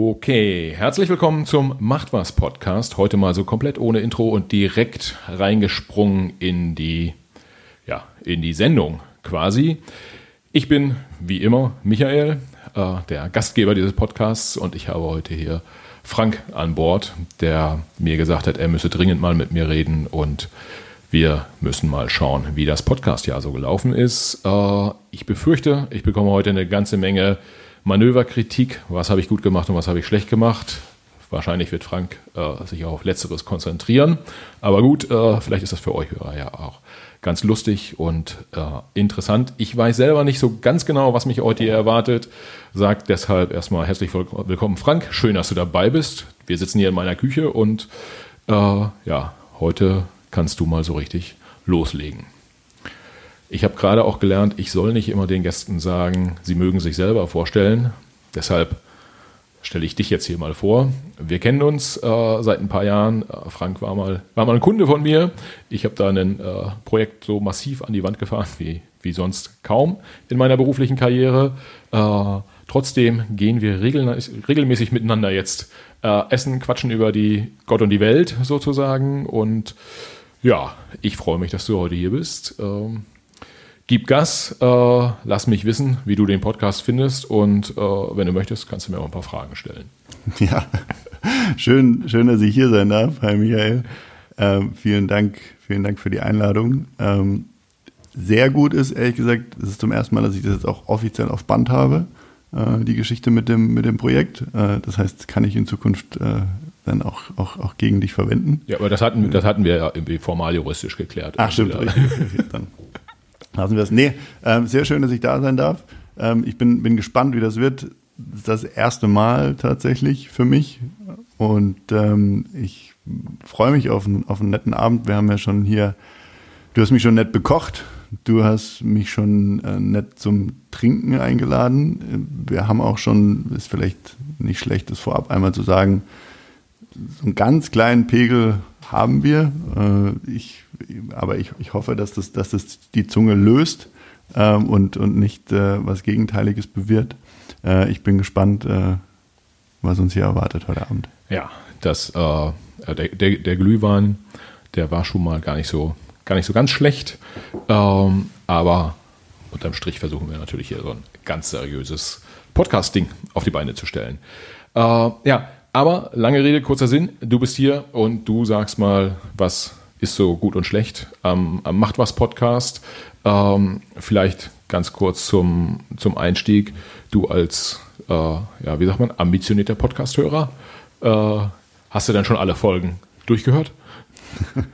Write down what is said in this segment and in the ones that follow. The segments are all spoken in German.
Okay, herzlich willkommen zum Macht was Podcast. Heute mal so komplett ohne Intro und direkt reingesprungen in die, ja, in die Sendung quasi. Ich bin wie immer Michael, äh, der Gastgeber dieses Podcasts und ich habe heute hier Frank an Bord, der mir gesagt hat, er müsse dringend mal mit mir reden und wir müssen mal schauen, wie das Podcast-Jahr so gelaufen ist. Äh, ich befürchte, ich bekomme heute eine ganze Menge Manöverkritik. Was habe ich gut gemacht und was habe ich schlecht gemacht? Wahrscheinlich wird Frank äh, sich auf Letzteres konzentrieren. Aber gut, äh, vielleicht ist das für euch Hörer ja auch ganz lustig und äh, interessant. Ich weiß selber nicht so ganz genau, was mich heute hier erwartet. Sagt deshalb erstmal herzlich willkommen, Frank. Schön, dass du dabei bist. Wir sitzen hier in meiner Küche und äh, ja, heute kannst du mal so richtig loslegen. Ich habe gerade auch gelernt, ich soll nicht immer den Gästen sagen, sie mögen sich selber vorstellen. Deshalb stelle ich dich jetzt hier mal vor. Wir kennen uns äh, seit ein paar Jahren. Äh, Frank war mal, war mal ein Kunde von mir. Ich habe da ein äh, Projekt so massiv an die Wand gefahren wie, wie sonst kaum in meiner beruflichen Karriere. Äh, trotzdem gehen wir regelmäßig miteinander jetzt äh, essen, quatschen über die Gott und die Welt sozusagen. Und ja, ich freue mich, dass du heute hier bist. Ähm, gib Gas, äh, lass mich wissen, wie du den Podcast findest und äh, wenn du möchtest, kannst du mir auch ein paar Fragen stellen. Ja, schön, schön, dass ich hier sein darf. Hi Michael. Ähm, vielen Dank, vielen Dank für die Einladung. Ähm, sehr gut ist, ehrlich gesagt, es ist zum ersten Mal, dass ich das jetzt auch offiziell auf Band habe, äh, die Geschichte mit dem, mit dem Projekt. Äh, das heißt, kann ich in Zukunft äh, dann auch, auch, auch gegen dich verwenden. Ja, aber das hatten, das hatten wir ja irgendwie formal juristisch geklärt. Ach, stimmt. Richtig, dann lassen wir es. Nee, ähm, sehr schön, dass ich da sein darf. Ähm, ich bin, bin gespannt, wie das wird. Das erste Mal tatsächlich für mich. Und ähm, ich freue mich auf, einen, auf einen netten Abend. Wir haben ja schon hier, du hast mich schon nett bekocht. Du hast mich schon äh, nett zum Trinken eingeladen. Wir haben auch schon, ist vielleicht nicht schlecht, das vorab einmal zu sagen, so einen ganz kleinen Pegel haben wir. Äh, ich, aber ich, ich hoffe, dass das, dass das die Zunge löst ähm, und, und nicht äh, was Gegenteiliges bewirkt. Äh, ich bin gespannt, äh, was uns hier erwartet heute Abend. Ja, das, äh, der, der, der, Glühwein, der war schon mal gar nicht so, gar nicht so ganz schlecht. Ähm, aber unterm Strich versuchen wir natürlich hier so ein ganz seriöses Podcast-Ding auf die Beine zu stellen. Äh, ja, aber lange Rede, kurzer Sinn. Du bist hier und du sagst mal, was ist so gut und schlecht am, am Macht was Podcast. Ähm, vielleicht ganz kurz zum, zum Einstieg. Du als, äh, ja, wie sagt man, ambitionierter Podcast-Hörer, äh, hast du dann schon alle Folgen durchgehört?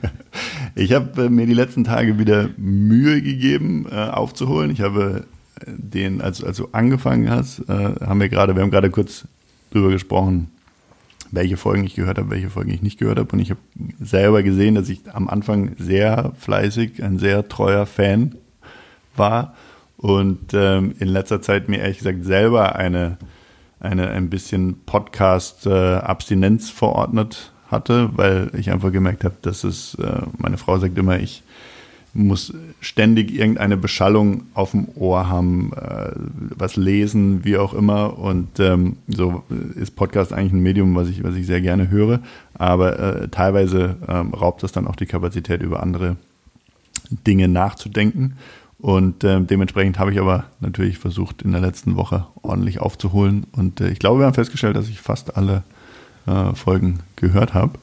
Ich habe äh, mir die letzten Tage wieder Mühe gegeben, äh, aufzuholen. Ich habe äh, den, als, als du angefangen hast, äh, haben wir gerade, wir haben gerade kurz drüber gesprochen, welche Folgen ich gehört habe, welche Folgen ich nicht gehört habe. Und ich habe selber gesehen, dass ich am Anfang sehr fleißig, ein sehr treuer Fan war und ähm, in letzter Zeit mir ehrlich gesagt selber eine, eine ein bisschen Podcast-Abstinenz äh, verordnet hatte, weil ich einfach gemerkt habe, dass es, äh, meine Frau sagt immer, ich muss ständig irgendeine Beschallung auf dem Ohr haben, äh, was lesen, wie auch immer. Und ähm, so ist Podcast eigentlich ein Medium, was ich, was ich sehr gerne höre. Aber äh, teilweise ähm, raubt das dann auch die Kapazität, über andere Dinge nachzudenken. Und äh, dementsprechend habe ich aber natürlich versucht, in der letzten Woche ordentlich aufzuholen. Und äh, ich glaube, wir haben festgestellt, dass ich fast alle äh, Folgen gehört habe.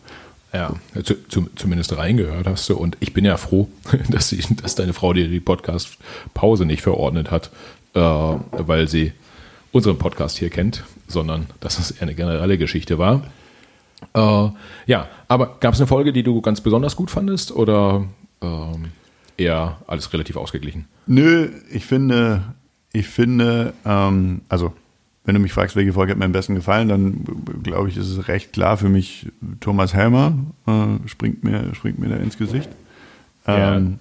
Ja, zu, zu, zumindest reingehört hast du. Und ich bin ja froh, dass, sie, dass deine Frau dir die Podcast-Pause nicht verordnet hat, äh, weil sie unseren Podcast hier kennt, sondern dass es eher eine generelle Geschichte war. Äh, ja, aber gab es eine Folge, die du ganz besonders gut fandest oder ähm, eher alles relativ ausgeglichen? Nö, ich finde, ich finde, ähm, also wenn du mich fragst, welche Folge hat mir am besten gefallen, dann glaube ich, ist es recht klar für mich, Thomas Helmer äh, springt, mir, springt mir da ins Gesicht. Ja. Ähm,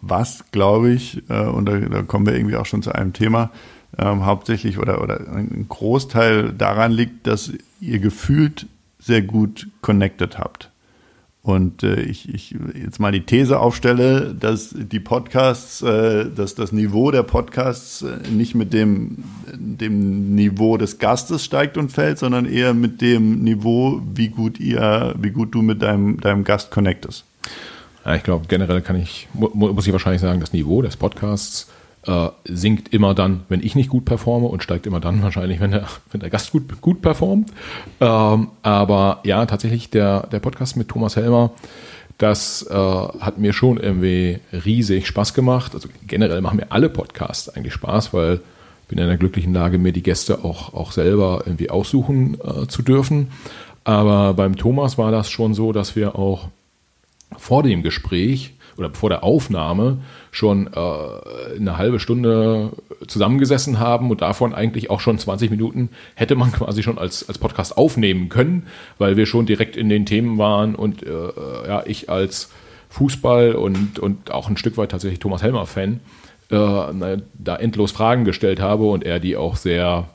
was, glaube ich, äh, und da, da, kommen wir irgendwie auch schon zu einem Thema, ähm, hauptsächlich oder, oder ein Großteil daran liegt, dass ihr gefühlt sehr gut connected habt. Und äh, ich, ich jetzt mal die These aufstelle, dass die Podcasts, äh, dass das Niveau der Podcasts äh, nicht mit dem dem Niveau des Gastes steigt und fällt, sondern eher mit dem Niveau, wie gut ihr, wie gut du mit deinem, deinem Gast connectest. Ja, ich glaube, generell kann ich, muss ich wahrscheinlich sagen, das Niveau des Podcasts äh, sinkt immer dann, wenn ich nicht gut performe und steigt immer dann wahrscheinlich, wenn der, wenn der Gast gut, gut performt. Ähm, aber ja, tatsächlich der, der Podcast mit Thomas Helmer, das äh, hat mir schon irgendwie riesig Spaß gemacht. Also generell machen mir alle Podcasts eigentlich Spaß, weil ich bin in der glücklichen Lage, mir die Gäste auch, auch selber irgendwie aussuchen äh, zu dürfen. Aber beim Thomas war das schon so, dass wir auch vor dem Gespräch oder vor der Aufnahme schon äh, eine halbe Stunde zusammengesessen haben und davon eigentlich auch schon 20 Minuten hätte man quasi schon als, als Podcast aufnehmen können, weil wir schon direkt in den Themen waren und äh, ja, ich als Fußball und, und auch ein Stück weit tatsächlich Thomas Helmer-Fan äh, da endlos Fragen gestellt habe und er die auch sehr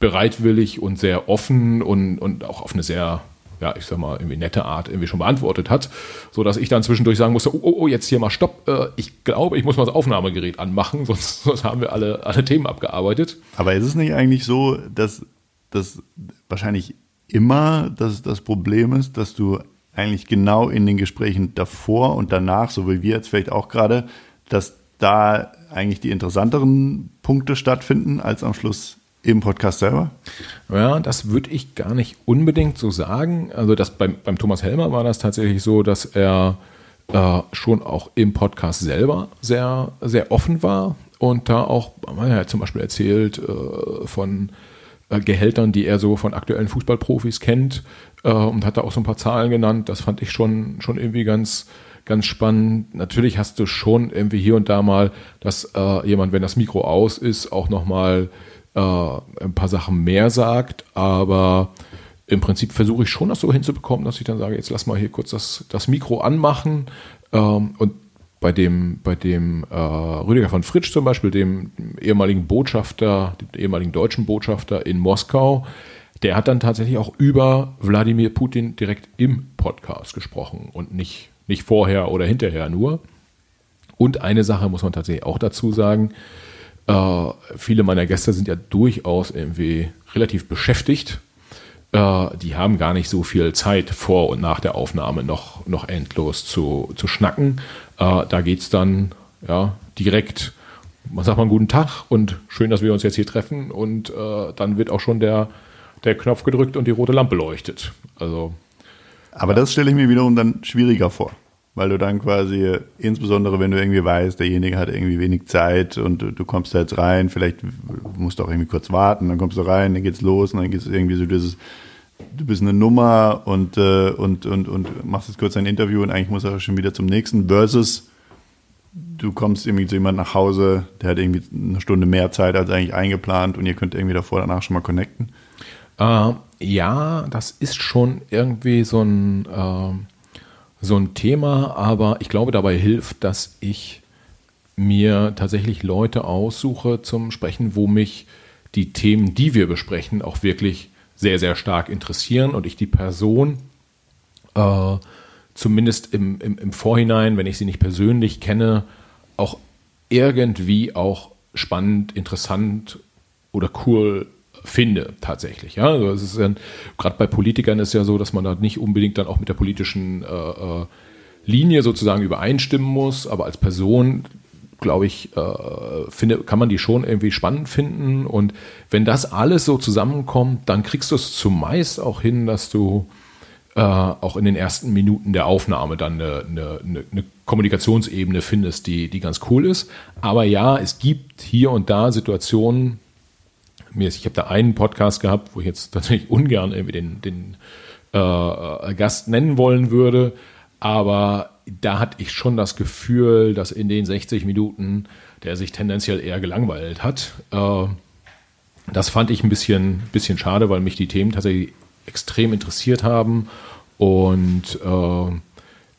bereitwillig und sehr offen und, und auch auf eine sehr ja, ich sag mal, irgendwie nette Art irgendwie schon beantwortet hat, so dass ich dann zwischendurch sagen musste, oh, oh, oh jetzt hier mal Stopp, äh, ich glaube, ich muss mal das Aufnahmegerät anmachen, sonst, sonst haben wir alle, alle Themen abgearbeitet. Aber ist es nicht eigentlich so, dass das wahrscheinlich immer das, das Problem ist, dass du eigentlich genau in den Gesprächen davor und danach, so wie wir jetzt vielleicht auch gerade, dass da eigentlich die interessanteren Punkte stattfinden als am Schluss im Podcast selber? Ja, das würde ich gar nicht unbedingt so sagen. Also das beim, beim Thomas Helmer war das tatsächlich so, dass er äh, schon auch im Podcast selber sehr, sehr offen war und da auch, er hat zum Beispiel erzählt äh, von äh, Gehältern, die er so von aktuellen Fußballprofis kennt äh, und hat da auch so ein paar Zahlen genannt. Das fand ich schon, schon irgendwie ganz, ganz spannend. Natürlich hast du schon irgendwie hier und da mal, dass äh, jemand, wenn das Mikro aus ist, auch nochmal mal äh, ein paar Sachen mehr sagt, aber im Prinzip versuche ich schon das so hinzubekommen, dass ich dann sage, jetzt lass mal hier kurz das, das Mikro anmachen ähm, und bei dem, bei dem äh, Rüdiger von Fritsch zum Beispiel, dem ehemaligen Botschafter, dem ehemaligen deutschen Botschafter in Moskau, der hat dann tatsächlich auch über Wladimir Putin direkt im Podcast gesprochen und nicht, nicht vorher oder hinterher nur. Und eine Sache muss man tatsächlich auch dazu sagen, äh, viele meiner Gäste sind ja durchaus irgendwie relativ beschäftigt. Äh, die haben gar nicht so viel Zeit vor und nach der Aufnahme noch, noch endlos zu, zu schnacken. Äh, da geht es dann ja, direkt, man sagt mal einen guten Tag und schön, dass wir uns jetzt hier treffen. Und äh, dann wird auch schon der, der Knopf gedrückt und die rote Lampe leuchtet. Also, Aber das stelle ich mir wiederum dann schwieriger vor weil du dann quasi, insbesondere wenn du irgendwie weißt, derjenige hat irgendwie wenig Zeit und du, kommst da jetzt rein, vielleicht musst du auch irgendwie kurz warten, dann kommst du rein, dann geht's los und dann geht's irgendwie so dieses, du bist eine Nummer und, äh, und, und, und machst jetzt kurz ein Interview und eigentlich muss er schon wieder zum nächsten versus du kommst irgendwie zu jemandem nach Hause, der hat irgendwie eine Stunde mehr Zeit als eigentlich eingeplant und ihr könnt irgendwie davor, danach schon mal connecten. Äh, ja, das ist schon irgendwie so ein, äh so ein Thema, aber ich glaube, dabei hilft, dass ich mir tatsächlich Leute aussuche zum Sprechen, wo mich die Themen, die wir besprechen, auch wirklich sehr, sehr stark interessieren und ich die Person äh, zumindest im, im, im Vorhinein, wenn ich sie nicht persönlich kenne, auch irgendwie auch spannend, interessant oder cool finde, tatsächlich. Ja, also es ist gerade bei Politikern ist ja so, dass man da nicht unbedingt dann auch mit der politischen äh, äh, Linie sozusagen übereinstimmen muss, aber als Person glaube ich, äh, finde, kann man die schon irgendwie spannend finden. Und wenn das alles so zusammenkommt, dann kriegst du es zumeist auch hin, dass du äh, auch in den ersten Minuten der Aufnahme dann eine, eine, eine, Kommunikationsebene findest, die, die ganz cool ist. Aber ja, es gibt hier und da Situationen, ich habe da einen Podcast gehabt, wo ich jetzt tatsächlich ungern irgendwie den, den äh, äh, Gast nennen wollen würde, aber da hatte ich schon das Gefühl, dass in den 60 Minuten der sich tendenziell eher gelangweilt hat. Äh, das fand ich ein bisschen, bisschen schade, weil mich die Themen tatsächlich extrem interessiert haben und äh,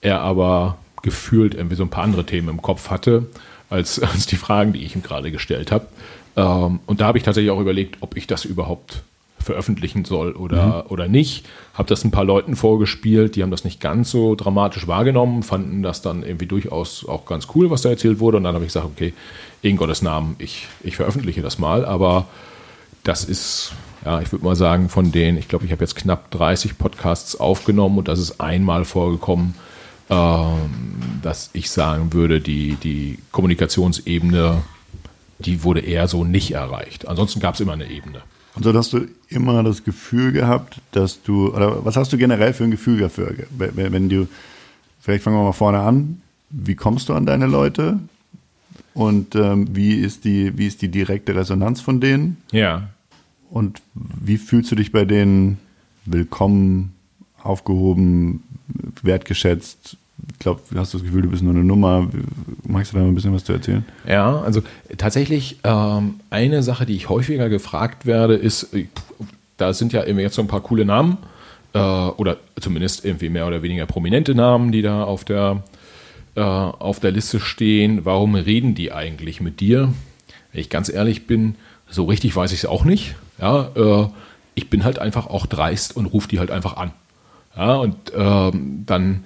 er aber gefühlt irgendwie so ein paar andere Themen im Kopf hatte, als, als die Fragen, die ich ihm gerade gestellt habe. Ähm, und da habe ich tatsächlich auch überlegt, ob ich das überhaupt veröffentlichen soll oder, mhm. oder nicht. Habe das ein paar Leuten vorgespielt, die haben das nicht ganz so dramatisch wahrgenommen, fanden das dann irgendwie durchaus auch ganz cool, was da erzählt wurde. Und dann habe ich gesagt, okay, in Gottes Namen, ich, ich veröffentliche das mal. Aber das ist, ja, ich würde mal sagen, von denen, ich glaube, ich habe jetzt knapp 30 Podcasts aufgenommen und das ist einmal vorgekommen, ähm, dass ich sagen würde, die, die Kommunikationsebene, die wurde eher so nicht erreicht. Ansonsten gab es immer eine Ebene. Und so hast du immer das Gefühl gehabt, dass du, oder was hast du generell für ein Gefühl dafür? Wenn, du, vielleicht fangen wir mal vorne an, wie kommst du an deine Leute? Und ähm, wie, ist die, wie ist die direkte Resonanz von denen? Ja. Und wie fühlst du dich bei denen willkommen, aufgehoben, wertgeschätzt? Ich glaube, hast du das Gefühl, du bist nur eine Nummer. Magst du da mal ein bisschen was zu erzählen? Ja, also tatsächlich ähm, eine Sache, die ich häufiger gefragt werde, ist, äh, da sind ja jetzt so ein paar coole Namen äh, oder zumindest irgendwie mehr oder weniger prominente Namen, die da auf der äh, auf der Liste stehen, warum reden die eigentlich mit dir? Wenn ich ganz ehrlich bin, so richtig weiß ich es auch nicht. Ja, äh, ich bin halt einfach auch dreist und rufe die halt einfach an. Ja, und ähm, dann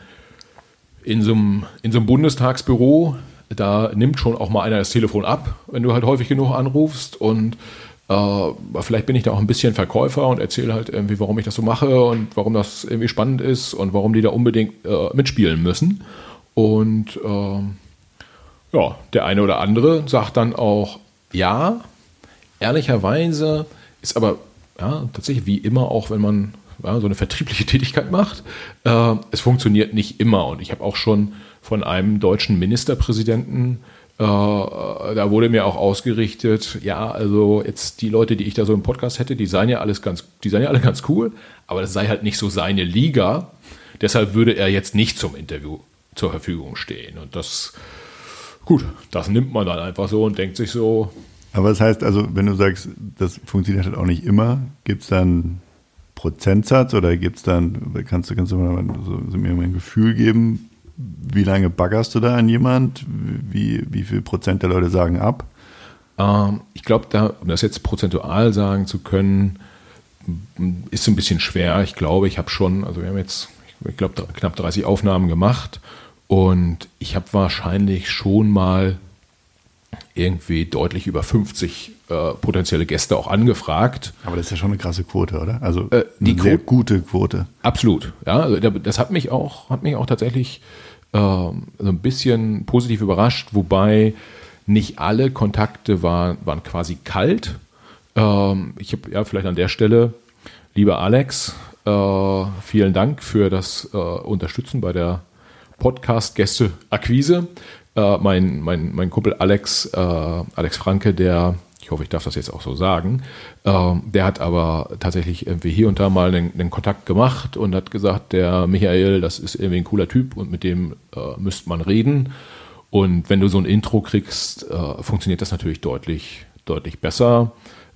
in so einem, in so einem Bundestagsbüro, da nimmt schon auch mal einer das Telefon ab, wenn du halt häufig genug anrufst und äh, vielleicht bin ich da auch ein bisschen Verkäufer und erzähle halt irgendwie, warum ich das so mache und warum das irgendwie spannend ist und warum die da unbedingt äh, mitspielen müssen. Und äh, ja, der eine oder andere sagt dann auch ja. Ehrlicherweise ist aber ja, tatsächlich wie immer auch, wenn man ja, so eine vertriebliche Tätigkeit macht, äh, es funktioniert nicht immer. Und ich habe auch schon von einem deutschen Ministerpräsidenten äh, da wurde mir auch ausgerichtet, ja, also jetzt die Leute, die ich da so im Podcast hätte, die seien ja alles ganz, die seien ja alle ganz cool, aber das sei halt nicht so seine Liga. Deshalb würde er jetzt nicht zum Interview zur Verfügung stehen. Und das, gut, das nimmt man dann einfach so und denkt sich so. Aber das heißt also, wenn du sagst, das funktioniert halt auch nicht immer, gibt es dann Prozentsatz oder gibt es dann, kannst du, kannst du mal so, so mir ein Gefühl geben, wie lange baggerst du da an jemand? Wie, wie viel Prozent der Leute sagen ab? Ähm, ich glaube, da, um das jetzt prozentual sagen zu können, ist ein bisschen schwer. Ich glaube, ich habe schon, also wir haben jetzt, ich glaube, knapp 30 Aufnahmen gemacht und ich habe wahrscheinlich schon mal irgendwie deutlich über 50 äh, potenzielle Gäste auch angefragt. Aber das ist ja schon eine krasse Quote, oder? Also äh, die eine sehr gute Quote. Absolut. Ja, also das hat mich auch, hat mich auch tatsächlich äh, so ein bisschen positiv überrascht, wobei nicht alle Kontakte waren, waren quasi kalt. Ähm, ich habe ja vielleicht an der Stelle, lieber Alex, äh, vielen Dank für das äh, Unterstützen bei der Podcast-Gäste-Akquise. Äh, mein, mein, mein Kumpel Alex, äh, Alex Franke, der, ich hoffe, ich darf das jetzt auch so sagen, äh, der hat aber tatsächlich irgendwie hier und da mal einen, Kontakt gemacht und hat gesagt, der Michael, das ist irgendwie ein cooler Typ und mit dem äh, müsste man reden. Und wenn du so ein Intro kriegst, äh, funktioniert das natürlich deutlich, deutlich besser.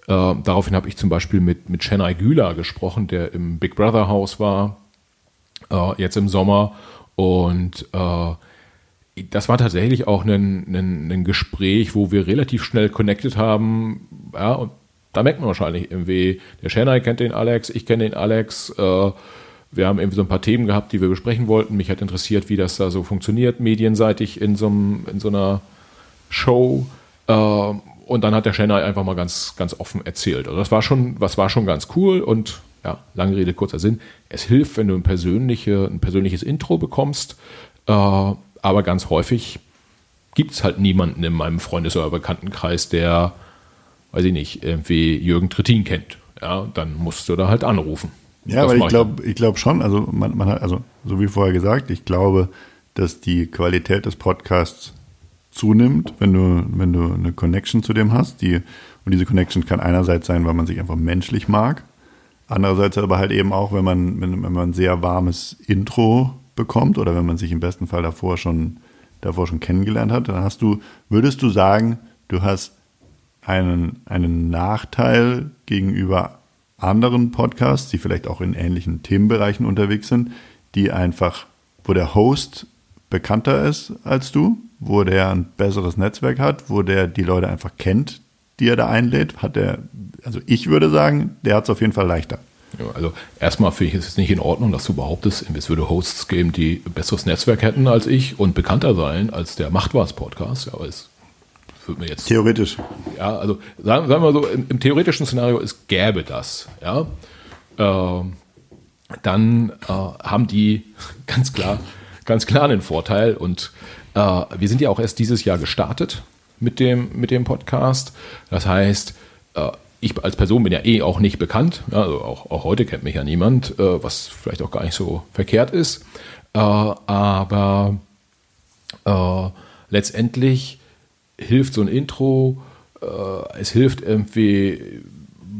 Äh, daraufhin habe ich zum Beispiel mit, mit Chennai Güler gesprochen, der im Big Brother Haus war, jetzt im Sommer und äh, das war tatsächlich auch ein, ein, ein, Gespräch, wo wir relativ schnell connected haben. Ja, und da merkt man wahrscheinlich irgendwie, der Shanai kennt den Alex, ich kenne den Alex. Äh, wir haben irgendwie so ein paar Themen gehabt, die wir besprechen wollten. Mich hat interessiert, wie das da so funktioniert, medienseitig in so, einem, in so einer Show. Äh, und dann hat der Shanai einfach mal ganz, ganz offen erzählt. Also das war schon, was war schon ganz cool und ja, lange Rede, kurzer Sinn. Es hilft, wenn du ein, persönliche, ein persönliches Intro bekommst, äh, aber ganz häufig gibt es halt niemanden in meinem Freundes- oder Bekanntenkreis, der, weiß ich nicht, irgendwie Jürgen Trittin kennt. Ja, dann musst du da halt anrufen. Ja, aber ich glaube ich glaub schon, also man, man hat, also so wie vorher gesagt, ich glaube, dass die Qualität des Podcasts zunimmt, wenn du, wenn du eine Connection zu dem hast. Die, und diese Connection kann einerseits sein, weil man sich einfach menschlich mag. Andererseits aber halt eben auch, wenn man, wenn, wenn man ein sehr warmes Intro bekommt oder wenn man sich im besten Fall davor schon, davor schon kennengelernt hat, dann hast du, würdest du sagen, du hast einen, einen Nachteil gegenüber anderen Podcasts, die vielleicht auch in ähnlichen Themenbereichen unterwegs sind, die einfach, wo der Host bekannter ist als du, wo der ein besseres Netzwerk hat, wo der die Leute einfach kennt, die er da einlädt, hat er, also ich würde sagen, der hat es auf jeden Fall leichter. Ja, also erstmal finde ich es nicht in Ordnung, dass du behauptest, es würde Hosts geben, die besseres Netzwerk hätten als ich und bekannter seien als der Macht was Podcast. Ja, aber es würde mir jetzt. Theoretisch. Ja, also sagen, sagen wir so, im, im, theoretischen Szenario, es gäbe das. Ja. Äh, dann äh, haben die ganz klar, ganz klar einen Vorteil. Und äh, wir sind ja auch erst dieses Jahr gestartet mit dem, mit dem Podcast. Das heißt, äh, ich als Person bin ja eh auch nicht bekannt. Also auch, auch heute kennt mich ja niemand, äh, was vielleicht auch gar nicht so verkehrt ist. Äh, aber äh, letztendlich hilft so ein Intro, äh, es hilft irgendwie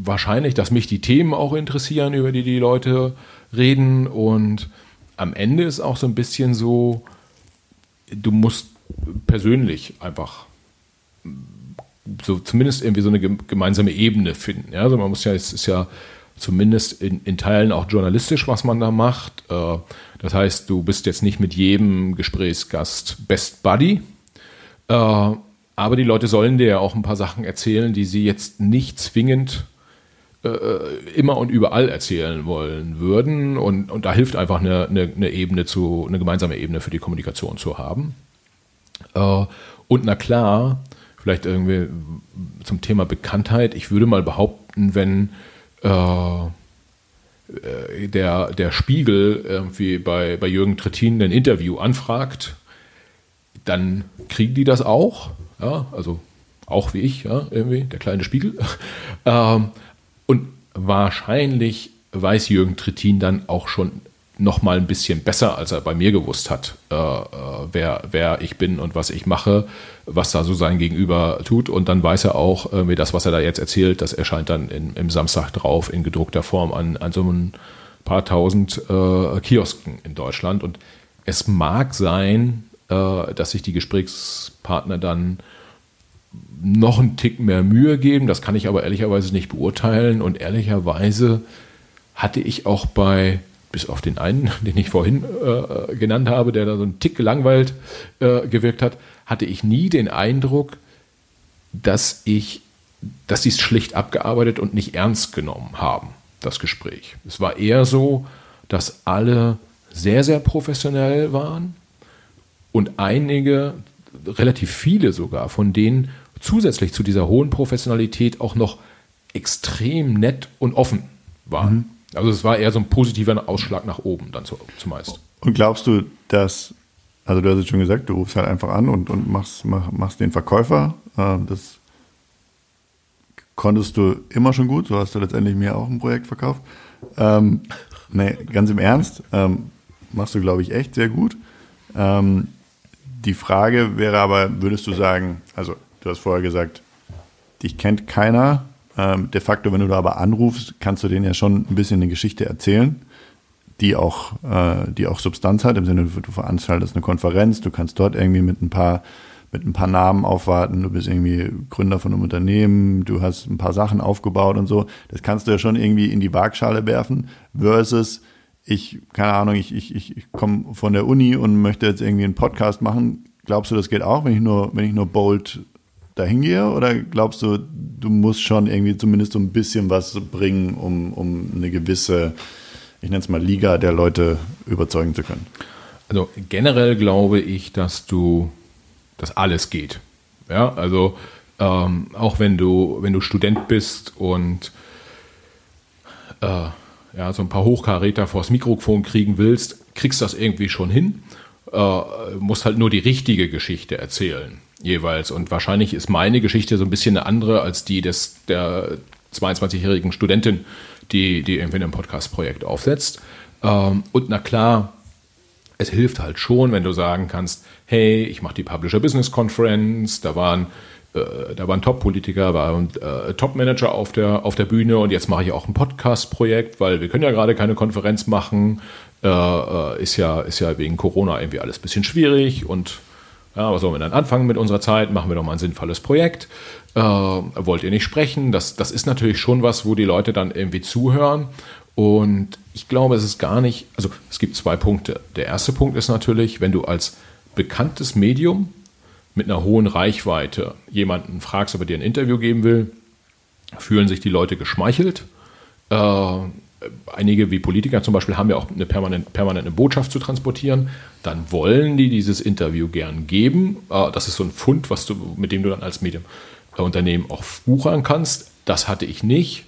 wahrscheinlich, dass mich die Themen auch interessieren, über die die Leute reden. Und am Ende ist auch so ein bisschen so, du musst persönlich einfach so zumindest irgendwie so eine gemeinsame Ebene finden. Ja, also man muss ja, es ist ja zumindest in, in Teilen auch journalistisch, was man da macht. Äh, das heißt, du bist jetzt nicht mit jedem Gesprächsgast Best Buddy, äh, aber die Leute sollen dir ja auch ein paar Sachen erzählen, die sie jetzt nicht zwingend äh, immer und überall erzählen wollen würden. Und, und da hilft einfach eine, eine, eine, Ebene zu, eine gemeinsame Ebene für die Kommunikation zu haben. und na klar, vielleicht irgendwie zum Thema Bekanntheit. Ich würde mal behaupten, wenn äh, der, der Spiegel irgendwie bei, bei Jürgen Trittin ein Interview anfragt, dann kriegen die das auch. Ja, also auch wie ich, ja, irgendwie, der kleine Spiegel. ähm, und wahrscheinlich weiß Jürgen Trittin dann auch schon noch mal ein bisschen besser, als er bei mir gewusst hat, äh, äh, wer, wer ich bin und was ich mache, was da so sein Gegenüber tut. Und dann weiß er auch, äh, das, was er da jetzt erzählt, das erscheint dann in, im Samstag drauf in gedruckter Form an, an so ein paar tausend äh, Kiosken in Deutschland. Und es mag sein, äh, dass sich die Gesprächspartner dann noch einen Tick mehr Mühe geben. Das kann ich aber ehrlicherweise nicht beurteilen. Und ehrlicherweise hatte ich auch bei bis auf den einen, den ich vorhin äh, genannt habe, der da so einen Tick gelangweilt äh, gewirkt hat, hatte ich nie den Eindruck, dass ich, dass sie es schlicht abgearbeitet und nicht ernst genommen haben, das Gespräch. Es war eher so, dass alle sehr, sehr professionell waren und einige, relativ viele sogar, von denen zusätzlich zu dieser hohen Professionalität auch noch extrem nett und offen waren. Mhm. Also es war eher so ein positiver Ausschlag nach oben dann zumeist. Und glaubst du, dass, also du hast es schon gesagt, du rufst halt einfach an und, und machst, mach, machst den Verkäufer. Äh, das konntest du immer schon gut, so hast du letztendlich mir auch ein Projekt verkauft. Ähm, nee, ganz im Ernst, ähm, machst du, glaube ich, echt sehr gut. Ähm, die Frage wäre aber, würdest du sagen, also du hast vorher gesagt, dich kennt keiner, ähm, de facto, wenn du da aber anrufst, kannst du denen ja schon ein bisschen eine Geschichte erzählen, die auch, äh, die auch Substanz hat, im Sinne, du veranstaltest eine Konferenz, du kannst dort irgendwie mit ein paar mit ein paar Namen aufwarten, du bist irgendwie Gründer von einem Unternehmen, du hast ein paar Sachen aufgebaut und so. Das kannst du ja schon irgendwie in die Waagschale werfen, versus ich, keine Ahnung, ich, ich, ich komme von der Uni und möchte jetzt irgendwie einen Podcast machen. Glaubst du, das geht auch, wenn ich nur, wenn ich nur bold dahin gehe? Oder glaubst du, du musst schon irgendwie zumindest so ein bisschen was bringen, um, um eine gewisse, ich nenne es mal Liga der Leute überzeugen zu können? Also generell glaube ich, dass du, dass alles geht. Ja, also ähm, auch wenn du, wenn du Student bist und äh, ja, so ein paar Hochkaräter vors Mikrofon kriegen willst, kriegst du das irgendwie schon hin. Äh, musst halt nur die richtige Geschichte erzählen jeweils. Und wahrscheinlich ist meine Geschichte so ein bisschen eine andere als die des, der 22-jährigen Studentin, die, die irgendwie ein Podcast-Projekt aufsetzt. Ähm, und na klar, es hilft halt schon, wenn du sagen kannst, hey, ich mache die Publisher Business Conference, da waren äh, da waren Top-Politiker, waren äh, Top-Manager auf der, auf der Bühne und jetzt mache ich auch ein Podcast-Projekt, weil wir können ja gerade keine Konferenz machen. Äh, äh ist, ja, ist ja wegen Corona irgendwie alles ein bisschen schwierig und ja, was sollen wir dann anfangen mit unserer Zeit? Machen wir doch mal ein sinnvolles Projekt. Äh, wollt ihr nicht sprechen? Das, das ist natürlich schon was, wo die Leute dann irgendwie zuhören. Und ich glaube, es ist gar nicht, also es gibt zwei Punkte. Der erste Punkt ist natürlich, wenn du als bekanntes Medium mit einer hohen Reichweite jemanden fragst, ob er dir ein Interview geben will, fühlen sich die Leute geschmeichelt. Äh, einige wie Politiker zum Beispiel haben ja auch eine permanent, permanente Botschaft zu transportieren. Dann wollen die dieses Interview gern geben. Äh, das ist so ein Fund, was du, mit dem du dann als Medienunternehmen auch buchern kannst. Das hatte ich nicht.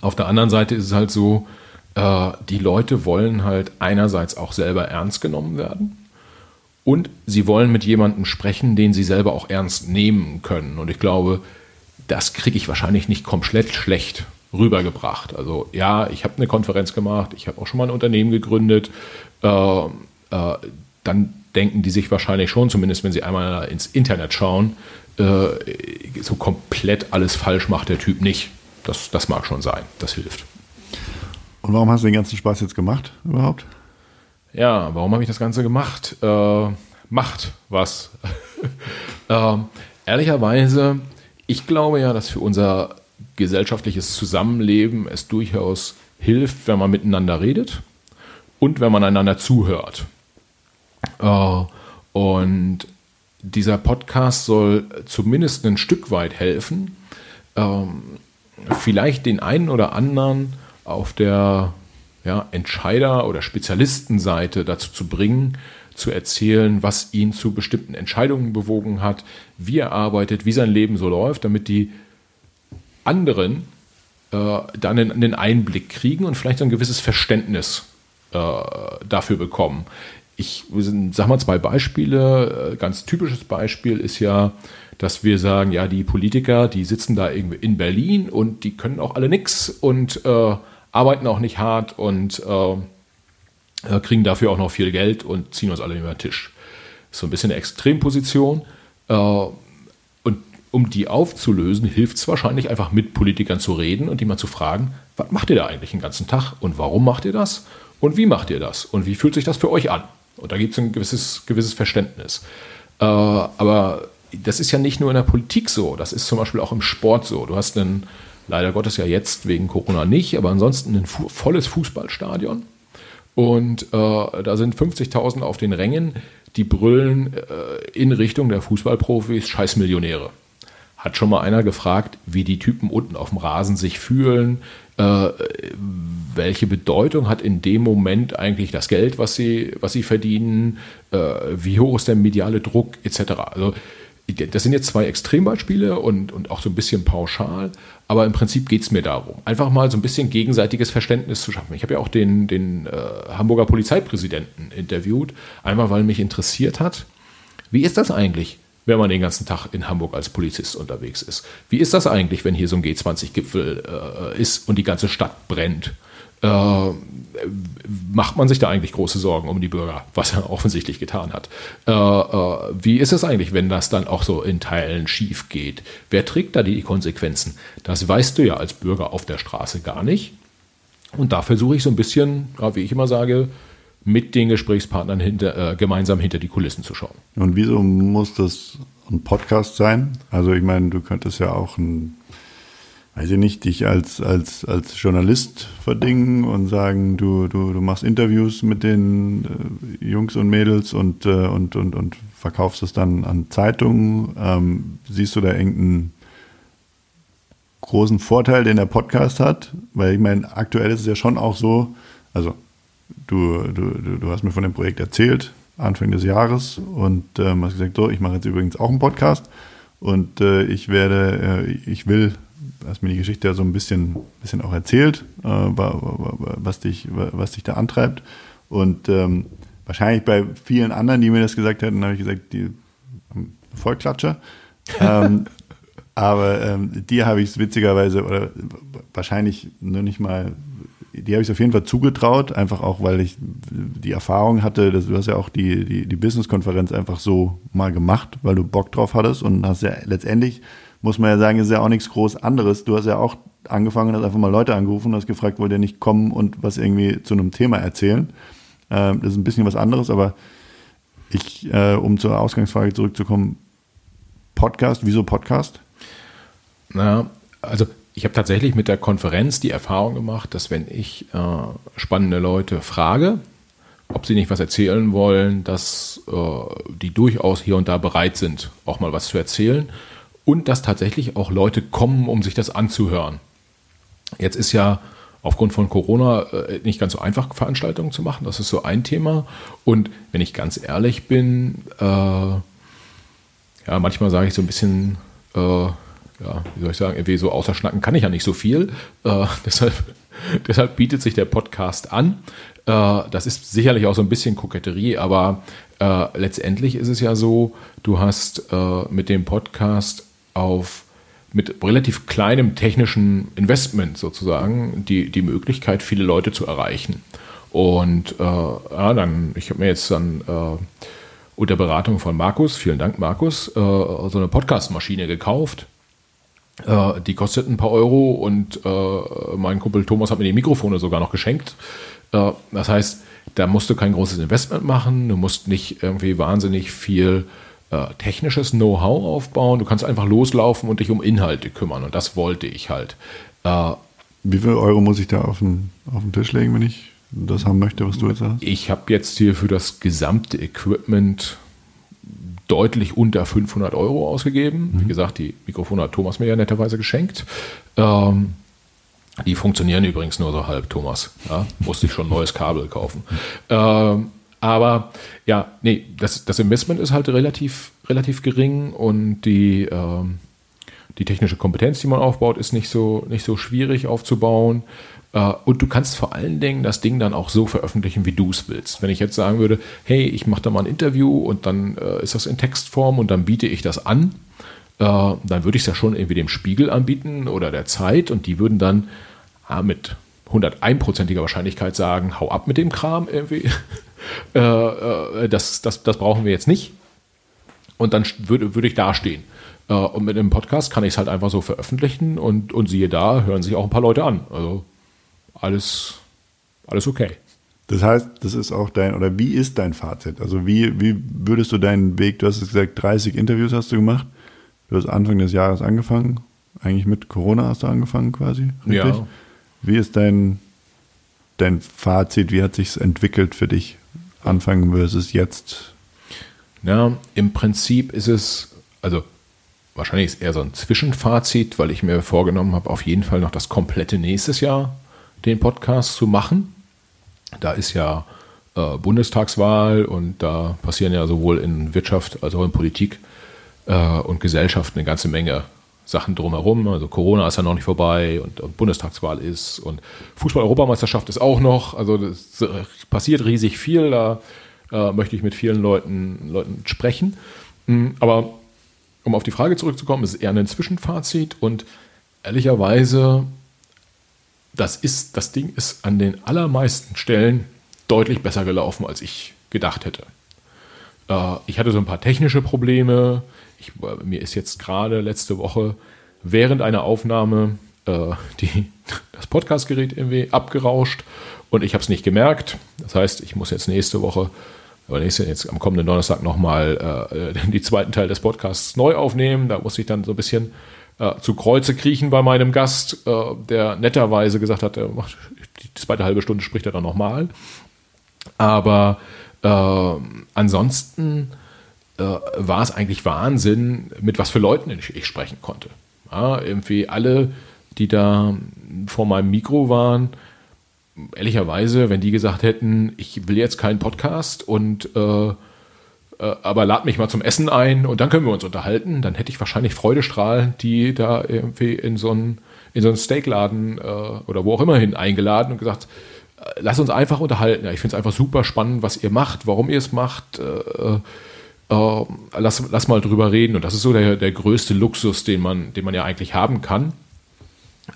Auf der anderen Seite ist es halt so, äh, die Leute wollen halt einerseits auch selber ernst genommen werden. Und sie wollen mit jemandem sprechen, den sie selber auch ernst nehmen können. Und ich glaube, das kriege ich wahrscheinlich nicht komplett schlecht rübergebracht. Also ja, ich habe eine Konferenz gemacht, ich habe auch schon mal ein Unternehmen gegründet. Äh, äh, dann denken die sich wahrscheinlich schon, zumindest wenn sie einmal ins Internet schauen, äh, so komplett alles falsch macht der Typ nicht. Das, das mag schon sein, das hilft. Und warum hast du den ganzen Spaß jetzt gemacht überhaupt? Ja, warum habe ich das Ganze gemacht? Äh, macht was. äh, ehrlicherweise, ich glaube ja, dass für unser gesellschaftliches Zusammenleben es durchaus hilft, wenn man miteinander redet und wenn man einander zuhört. Äh, und dieser Podcast soll zumindest ein Stück weit helfen, ähm, vielleicht den einen oder anderen auf der ja, Entscheider- oder Spezialistenseite dazu zu bringen, zu erzählen, was ihn zu bestimmten Entscheidungen bewogen hat, wie er arbeitet, wie sein Leben so läuft, damit die anderen äh, dann einen Einblick kriegen und vielleicht so ein gewisses Verständnis äh, dafür bekommen. Ich sage mal zwei Beispiele. Äh, ganz typisches Beispiel ist ja, dass wir sagen, ja, die Politiker, die sitzen da irgendwie in Berlin und die können auch alle nichts und äh, arbeiten auch nicht hart und äh, äh, kriegen dafür auch noch viel Geld und ziehen uns alle über den Tisch. So ein bisschen eine Extremposition. Äh, um die aufzulösen, hilft es wahrscheinlich einfach mit Politikern zu reden und die mal zu fragen, was macht ihr da eigentlich den ganzen Tag und warum macht ihr das und wie macht ihr das und wie fühlt sich das für euch an? Und da gibt es ein gewisses, gewisses Verständnis. Äh, aber das ist ja nicht nur in der Politik so, das ist zum Beispiel auch im Sport so. Du hast einen, leider Gottes ja jetzt wegen Corona nicht, aber ansonsten ein volles Fußballstadion und äh, da sind 50.000 auf den Rängen, die brüllen äh, in Richtung der Fußballprofis, scheiß Millionäre. Hat schon mal einer gefragt, wie die Typen unten auf dem Rasen sich fühlen, äh, welche Bedeutung hat in dem Moment eigentlich das Geld, was sie, was sie verdienen, äh, wie hoch ist der mediale Druck etc. Also das sind jetzt zwei Extrembeispiele und, und auch so ein bisschen pauschal, aber im Prinzip geht es mir darum, einfach mal so ein bisschen gegenseitiges Verständnis zu schaffen. Ich habe ja auch den, den äh, Hamburger Polizeipräsidenten interviewt, einmal weil mich interessiert hat, wie ist das eigentlich, wenn man den ganzen Tag in Hamburg als Polizist unterwegs ist? Wie ist das eigentlich, wenn hier so ein G20-Gipfel äh, ist und die ganze Stadt brennt? Äh, macht man sich da eigentlich große Sorgen um die Bürger, was er offensichtlich getan hat. Äh, äh, wie ist es eigentlich, wenn das dann auch so in Teilen schief geht? Wer trägt da die Konsequenzen? Das weißt du ja als Bürger auf der Straße gar nicht. Und da versuche ich so ein bisschen, wie ich immer sage, mit den Gesprächspartnern hinter, äh, gemeinsam hinter die Kulissen zu schauen. Und wieso muss das ein Podcast sein? Also ich meine, du könntest ja auch ein weiß ich nicht, dich als, als, als Journalist verdingen und sagen, du, du, du machst Interviews mit den äh, Jungs und Mädels und, äh, und, und, und verkaufst es dann an Zeitungen. Ähm, siehst du da irgendeinen großen Vorteil, den der Podcast hat? Weil ich meine, aktuell ist es ja schon auch so, also du, du, du hast mir von dem Projekt erzählt, Anfang des Jahres und ähm, hast gesagt, so, ich mache jetzt übrigens auch einen Podcast und äh, ich werde, äh, ich will hast mir die Geschichte ja so ein bisschen, bisschen auch erzählt, äh, was, dich, was dich da antreibt. Und ähm, wahrscheinlich bei vielen anderen, die mir das gesagt hätten, habe ich gesagt, die Vollklatscher. ähm, aber ähm, die habe ich es witzigerweise oder wahrscheinlich nur nicht mal, die habe ich auf jeden Fall zugetraut, einfach auch, weil ich die Erfahrung hatte, dass du hast ja auch die, die, die Business-Konferenz einfach so mal gemacht, weil du Bock drauf hattest und hast ja letztendlich muss man ja sagen, ist ja auch nichts groß anderes. Du hast ja auch angefangen hast einfach mal Leute angerufen und hast gefragt, wollt ihr nicht kommen und was irgendwie zu einem Thema erzählen. Ähm, das ist ein bisschen was anderes, aber ich, äh, um zur Ausgangsfrage zurückzukommen, Podcast, wieso Podcast? Na, also ich habe tatsächlich mit der Konferenz die Erfahrung gemacht, dass wenn ich äh, spannende Leute frage, ob sie nicht was erzählen wollen, dass äh, die durchaus hier und da bereit sind, auch mal was zu erzählen und dass tatsächlich auch Leute kommen, um sich das anzuhören. Jetzt ist ja aufgrund von Corona äh, nicht ganz so einfach, Veranstaltungen zu machen. Das ist so ein Thema. Und wenn ich ganz ehrlich bin, äh, ja, manchmal sage ich so ein bisschen, äh, ja, wie soll ich sagen, irgendwie so außer Schnacken kann ich ja nicht so viel. Äh, deshalb, deshalb bietet sich der Podcast an. Äh, das ist sicherlich auch so ein bisschen Koketterie, aber äh, letztendlich ist es ja so, du hast äh, mit dem Podcast auf mit relativ kleinem technischen Investment sozusagen die, die Möglichkeit, viele Leute zu erreichen. Und äh, ja, dann, ich habe mir jetzt dann äh, unter Beratung von Markus, vielen Dank Markus, so eine Podcast-Maschine gekauft. Äh, die kostet ein paar Euro und äh, mein Kumpel Thomas hat mir die Mikrofone sogar noch geschenkt. Äh, das heißt, da musst du kein großes Investment machen, du musst nicht irgendwie wahnsinnig viel äh, technisches Know-how aufbauen, du kannst einfach loslaufen und dich um Inhalte kümmern und das wollte ich halt. Äh, Wie viel Euro muss ich da auf den, auf den Tisch legen, wenn ich das haben möchte, was du jetzt hast? Ich habe jetzt hier für das gesamte Equipment deutlich unter 500 Euro ausgegeben. Mhm. Wie gesagt, die Mikrofone hat Thomas mir ja netterweise geschenkt. Ähm, die funktionieren übrigens nur so halb, Thomas. Ja, musste ich schon ein neues Kabel kaufen. Ähm, aber ja, nee, das, das Investment ist halt relativ, relativ gering und die, ähm, die technische Kompetenz, die man aufbaut, ist nicht so, nicht so schwierig aufzubauen. Äh, und du kannst vor allen Dingen das Ding dann auch so veröffentlichen, wie du es willst. Wenn ich jetzt sagen würde, hey, ich mache da mal ein Interview und dann äh, ist das in Textform und dann biete ich das an, äh, dann würde ich es ja schon irgendwie dem Spiegel anbieten oder der Zeit und die würden dann ah, mit 101%iger Wahrscheinlichkeit sagen, hau ab mit dem Kram irgendwie. das, das, das brauchen wir jetzt nicht. Und dann würde, würde ich dastehen. Äh, und mit einem Podcast kann ich es halt einfach so veröffentlichen und, und siehe da, hören sich auch ein paar Leute an. Also alles, alles okay. Das heißt, das ist auch dein, oder wie ist dein Fazit? Also wie, wie würdest du deinen Weg, du hast gesagt, 30 Interviews hast du gemacht, du hast Anfang des Jahres angefangen, eigentlich mit Corona hast du angefangen quasi, richtig? Ja. Wie ist dein, dein Fazit, wie hat sich entwickelt für dich, Anfang versus jetzt? Ja, im Prinzip ist es, also wahrscheinlich ist eher so ein Zwischenfazit, weil ich mir vorgenommen habe, auf jeden Fall noch das komplette nächstes Jahr den Podcast zu machen. Da ist ja äh, Bundestagswahl und da passieren ja sowohl in Wirtschaft als auch in Politik äh, und Gesellschaft eine ganze Menge Sachen drumherum. Also Corona ist ja noch nicht vorbei und, und Bundestagswahl ist und Fußball-Europameisterschaft ist auch noch. Also es äh, passiert riesig viel. Da äh, möchte ich mit vielen Leuten, Leuten sprechen. Hm, aber um auf die Frage zurückzukommen, ist eher ein Zwischenfazit und ehrlicherweise, das ist, das Ding ist an den allermeisten Stellen deutlich besser gelaufen, als ich gedacht hätte. Äh, ich hatte so ein paar technische Probleme. Ich, mir ist jetzt gerade letzte Woche während einer Aufnahme äh, die, das Podcastgerät irgendwie abgerauscht und ich habe es nicht gemerkt. Das heißt, ich muss jetzt nächste Woche aber nächste, jetzt am kommenden Donnerstag nochmal äh, den zweiten Teil des Podcasts neu aufnehmen. Da muss ich dann so ein bisschen äh, zu Kreuze kriechen bei meinem Gast, äh, der netterweise gesagt hat, er macht die zweite halbe Stunde spricht er dann nochmal. Aber äh, ansonsten äh, war es eigentlich Wahnsinn, mit was für Leuten ich, ich sprechen konnte. Ja, irgendwie alle, die da vor meinem Mikro waren, ehrlicherweise, wenn die gesagt hätten, ich will jetzt keinen Podcast und äh, äh, aber lad mich mal zum Essen ein und dann können wir uns unterhalten, dann hätte ich wahrscheinlich Freudestrahlen, die da irgendwie in so einen, in so einen Steakladen äh, oder wo auch immer hin eingeladen und gesagt, äh, lass uns einfach unterhalten. Ich finde es einfach super spannend, was ihr macht, warum ihr es macht. Äh, äh, lass, lass mal drüber reden. Und das ist so der, der größte Luxus, den man, den man ja eigentlich haben kann.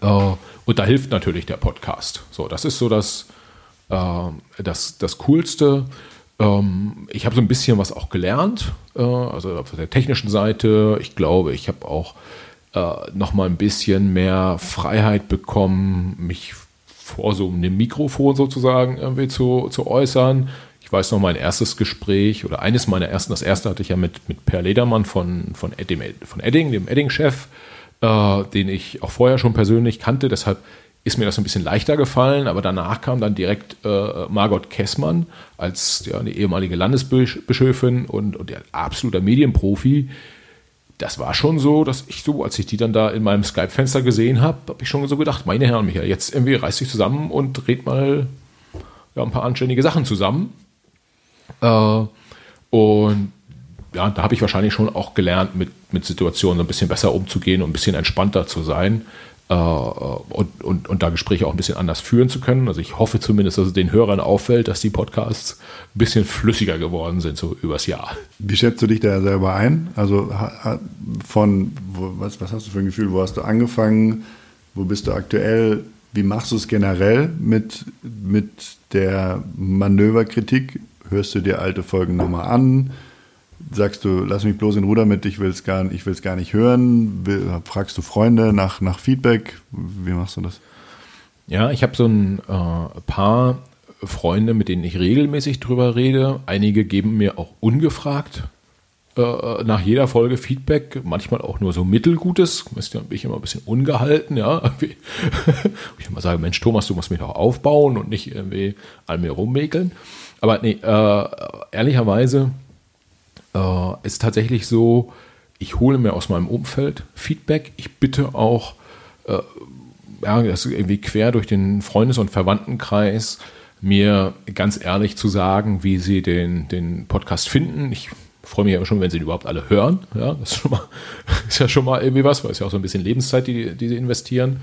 Äh, und da hilft natürlich der Podcast. So, das ist so das, äh, das, das Coolste. Ähm, ich habe so ein bisschen was auch gelernt, äh, also auf der technischen Seite. Ich glaube, ich habe auch äh, noch mal ein bisschen mehr Freiheit bekommen, mich vor so einem Mikrofon sozusagen irgendwie zu, zu äußern. Ich weiß noch, mein erstes Gespräch oder eines meiner ersten, das erste hatte ich ja mit, mit Per Ledermann von, von, dem, von Edding, dem Edding-Chef, äh, den ich auch vorher schon persönlich kannte. Deshalb ist mir das ein bisschen leichter gefallen, aber danach kam dann direkt äh, Margot Kessmann als ja, eine ehemalige Landesbischöfin und, und der absoluter Medienprofi, das war schon so, dass ich so, als ich die dann da in meinem Skype-Fenster gesehen habe, habe ich schon so gedacht, meine Herren, Michael, jetzt irgendwie reiß dich zusammen und dreht mal ja, ein paar anständige Sachen zusammen. Äh, und ja, da habe ich wahrscheinlich schon auch gelernt, mit, mit Situationen ein bisschen besser umzugehen und ein bisschen entspannter zu sein äh, und, und, und da Gespräche auch ein bisschen anders führen zu können. Also ich hoffe zumindest, dass es den Hörern auffällt, dass die Podcasts ein bisschen flüssiger geworden sind, so übers Jahr. Wie schätzt du dich da selber ein? Also von, was, was hast du für ein Gefühl, wo hast du angefangen, wo bist du aktuell, wie machst du es generell mit, mit der Manöverkritik? Hörst du dir alte Folgen nochmal an? Sagst du, lass mich bloß in Ruhe damit, ich will es gar, gar nicht hören? fragst du Freunde nach, nach Feedback? Wie machst du das? Ja, ich habe so ein äh, paar Freunde, mit denen ich regelmäßig drüber rede. Einige geben mir auch ungefragt äh, nach jeder Folge Feedback, manchmal auch nur so mittelgutes. Da bin ich immer ein bisschen ungehalten, ja. ich immer sage, Mensch, Thomas, du musst mich doch aufbauen und nicht irgendwie an mir rummäkeln. Aber nee, äh, ehrlicherweise äh, ist tatsächlich so, ich hole mir aus meinem Umfeld Feedback. Ich bitte auch, äh, ja, das irgendwie quer durch den Freundes- und Verwandtenkreis, mir ganz ehrlich zu sagen, wie sie den, den Podcast finden. Ich freue mich ja schon, wenn sie ihn überhaupt alle hören. Ja, das ist, mal, ist, ja schon mal irgendwie was, weil es ja auch so ein bisschen Lebenszeit, die, die sie investieren.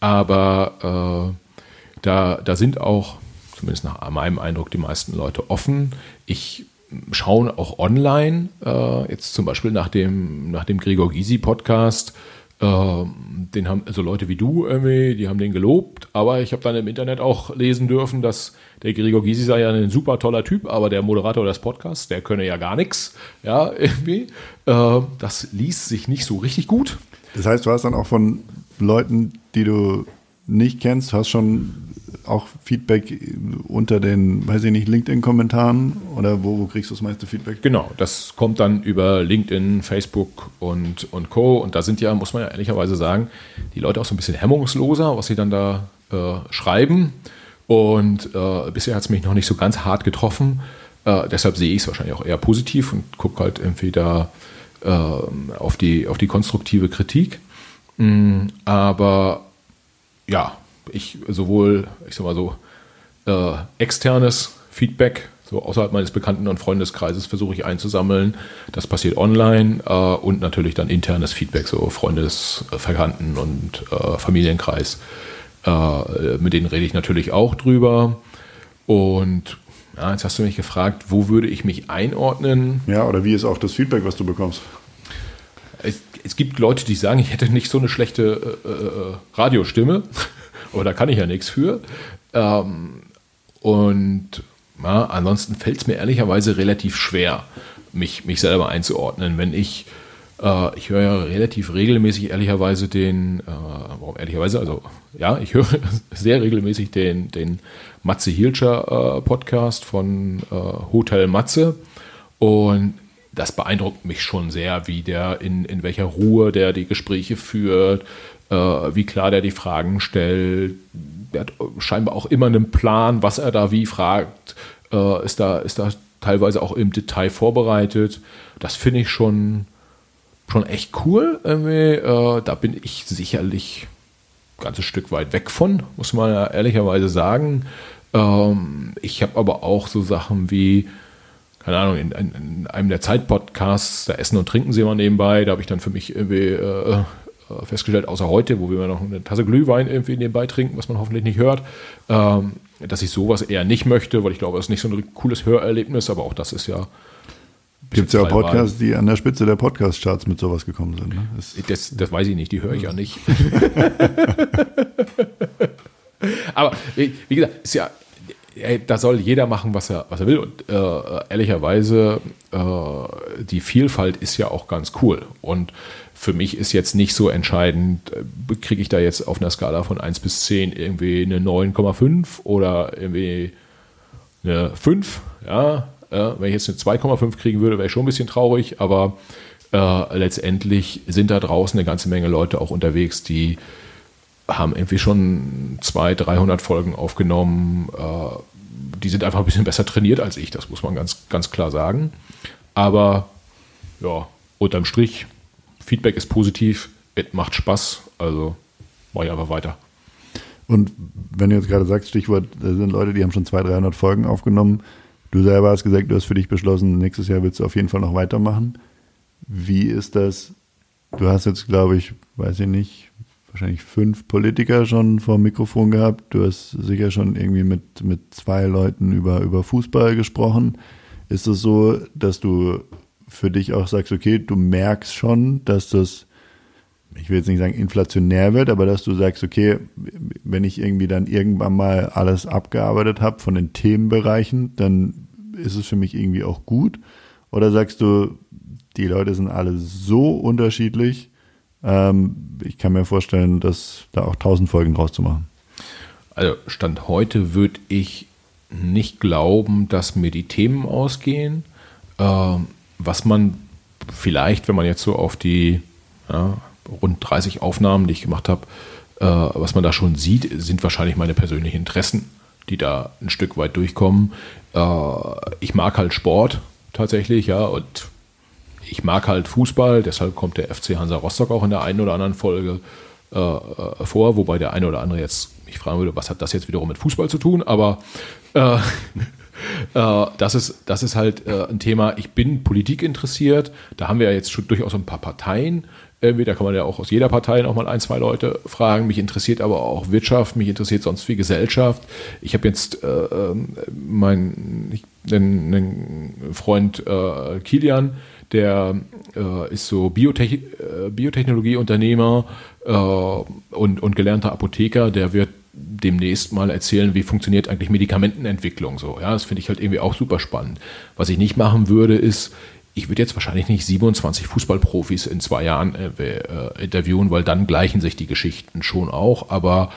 Aber äh, da, da sind auch, zumindest nach meinem Eindruck, die meisten Leute offen. Ich schauen auch online, äh, jetzt zum Beispiel nach dem, nach dem Gregor Gysi Podcast, äh, den haben also Leute wie du irgendwie, die haben den gelobt, aber ich habe dann im Internet auch lesen dürfen, dass der Gregor Gysi sei ja ein super toller Typ, aber der Moderator des Podcasts, der könne ja gar nichts, ja, irgendwie. Äh, das liest sich nicht so richtig gut. Das heißt, du hast dann auch von Leuten, die du nicht kennst, hast schon auch Feedback unter den, weiß ich nicht, LinkedIn-Kommentaren oder wo, wo, kriegst du das meiste Feedback? Genau, das kommt dann über LinkedIn, Facebook und, und Co. Und da sind ja, muss man ja ehrlicherweise sagen, die Leute auch so ein bisschen hemmungsloser, was sie dann da äh, schreiben. Und äh, bisher hat es mich noch nicht so ganz hart getroffen. Äh, deshalb sehe ich es wahrscheinlich auch eher positiv und gucke halt entweder äh, auf, die, auf die konstruktive Kritik. Mm, aber ja, ich sowohl, ich sag mal so, äh, externes Feedback, so außerhalb meines Bekannten- und Freundeskreises versuche ich einzusammeln. Das passiert online äh, und natürlich dann internes Feedback, so Freundes-, Verkannten- und äh, Familienkreis. Äh, mit denen rede ich natürlich auch drüber. Und ja, jetzt hast du mich gefragt, wo würde ich mich einordnen? Ja, oder wie ist auch das Feedback, was du bekommst? Es, es gibt Leute, die sagen, ich hätte nicht so eine schlechte äh, äh, Radiostimme da kann ich ja nichts für. Ähm, und ja, ansonsten fällt es mir ehrlicherweise relativ schwer, mich, mich selber einzuordnen. Wenn ich, äh, ich höre ja relativ regelmäßig ehrlicherweise den, äh, warum ehrlicherweise, also ja, ich höre sehr regelmäßig den, den Matze Hilscher äh, Podcast von äh, Hotel Matze und das beeindruckt mich schon sehr, wie der in, in welcher Ruhe der die Gespräche führt, wie klar der die Fragen stellt. Der hat scheinbar auch immer einen Plan, was er da wie fragt. Äh, ist, da, ist da teilweise auch im Detail vorbereitet. Das finde ich schon, schon echt cool. Äh, da bin ich sicherlich ein ganzes Stück weit weg von, muss man ja ehrlicherweise sagen. Ähm, ich habe aber auch so Sachen wie, keine Ahnung, in, in, einem der Zeitpodcasts, da essen und trinken sie immer nebenbei, da habe ich dann für mich irgendwie äh, äh, festgestellt, außer heute, wo wir noch eine Tasse Glühwein irgendwie nebenbei trinken, was man hoffentlich nicht hört, ähm, dass ich sowas eher nicht möchte, weil ich glaube, es ist nicht so ein cooles Hörerlebnis, aber auch das ist ja. Gibt es ja auch Podcasts, die an der Spitze der Podcast-Charts mit sowas gekommen sind. Ne? Das, das, das, weiß ich nicht, die höre ich ja nicht. aber wie gesagt, ist ja da soll jeder machen, was er, was er will. Und äh, ehrlicherweise, äh, die Vielfalt ist ja auch ganz cool. Und für mich ist jetzt nicht so entscheidend, äh, kriege ich da jetzt auf einer Skala von 1 bis 10 irgendwie eine 9,5 oder irgendwie eine 5. Ja, wenn ich jetzt eine 2,5 kriegen würde, wäre ich schon ein bisschen traurig, aber äh, letztendlich sind da draußen eine ganze Menge Leute auch unterwegs, die haben irgendwie schon 200, 300 Folgen aufgenommen. Äh, die sind einfach ein bisschen besser trainiert als ich, das muss man ganz, ganz klar sagen. Aber ja, unterm Strich Feedback ist positiv, es macht Spaß, also mache ich einfach weiter. Und wenn du jetzt gerade sagst, Stichwort, da sind Leute, die haben schon 200, 300 Folgen aufgenommen. Du selber hast gesagt, du hast für dich beschlossen, nächstes Jahr willst du auf jeden Fall noch weitermachen. Wie ist das? Du hast jetzt, glaube ich, weiß ich nicht, wahrscheinlich fünf Politiker schon vor dem Mikrofon gehabt. Du hast sicher schon irgendwie mit, mit zwei Leuten über, über Fußball gesprochen. Ist es so, dass du für dich auch sagst, okay, du merkst schon, dass das ich will jetzt nicht sagen inflationär wird, aber dass du sagst, okay, wenn ich irgendwie dann irgendwann mal alles abgearbeitet habe von den Themenbereichen, dann ist es für mich irgendwie auch gut? Oder sagst du, die Leute sind alle so unterschiedlich, ähm, ich kann mir vorstellen, dass da auch tausend Folgen draus zu machen. Also Stand heute würde ich nicht glauben, dass mir die Themen ausgehen. Ähm, was man vielleicht, wenn man jetzt so auf die ja, rund 30 Aufnahmen, die ich gemacht habe, äh, was man da schon sieht, sind wahrscheinlich meine persönlichen Interessen, die da ein Stück weit durchkommen. Äh, ich mag halt Sport tatsächlich, ja, und ich mag halt Fußball, deshalb kommt der FC Hansa Rostock auch in der einen oder anderen Folge äh, äh, vor, wobei der eine oder andere jetzt mich fragen würde, was hat das jetzt wiederum mit Fußball zu tun, aber äh, äh, das, ist, das ist halt äh, ein Thema. Ich bin Politik interessiert. Da haben wir ja jetzt schon durchaus ein paar Parteien. Irgendwie, da kann man ja auch aus jeder Partei noch mal ein, zwei Leute fragen. Mich interessiert aber auch Wirtschaft, mich interessiert sonst viel Gesellschaft. Ich habe jetzt äh, ähm, meinen einen Freund äh, Kilian, der äh, ist so Biotech, äh, Biotechnologieunternehmer äh, und, und gelernter Apotheker, der wird demnächst mal erzählen, wie funktioniert eigentlich Medikamentenentwicklung so. Ja, das finde ich halt irgendwie auch super spannend. Was ich nicht machen würde, ist, ich würde jetzt wahrscheinlich nicht 27 Fußballprofis in zwei Jahren äh, äh, interviewen, weil dann gleichen sich die Geschichten schon auch. Aber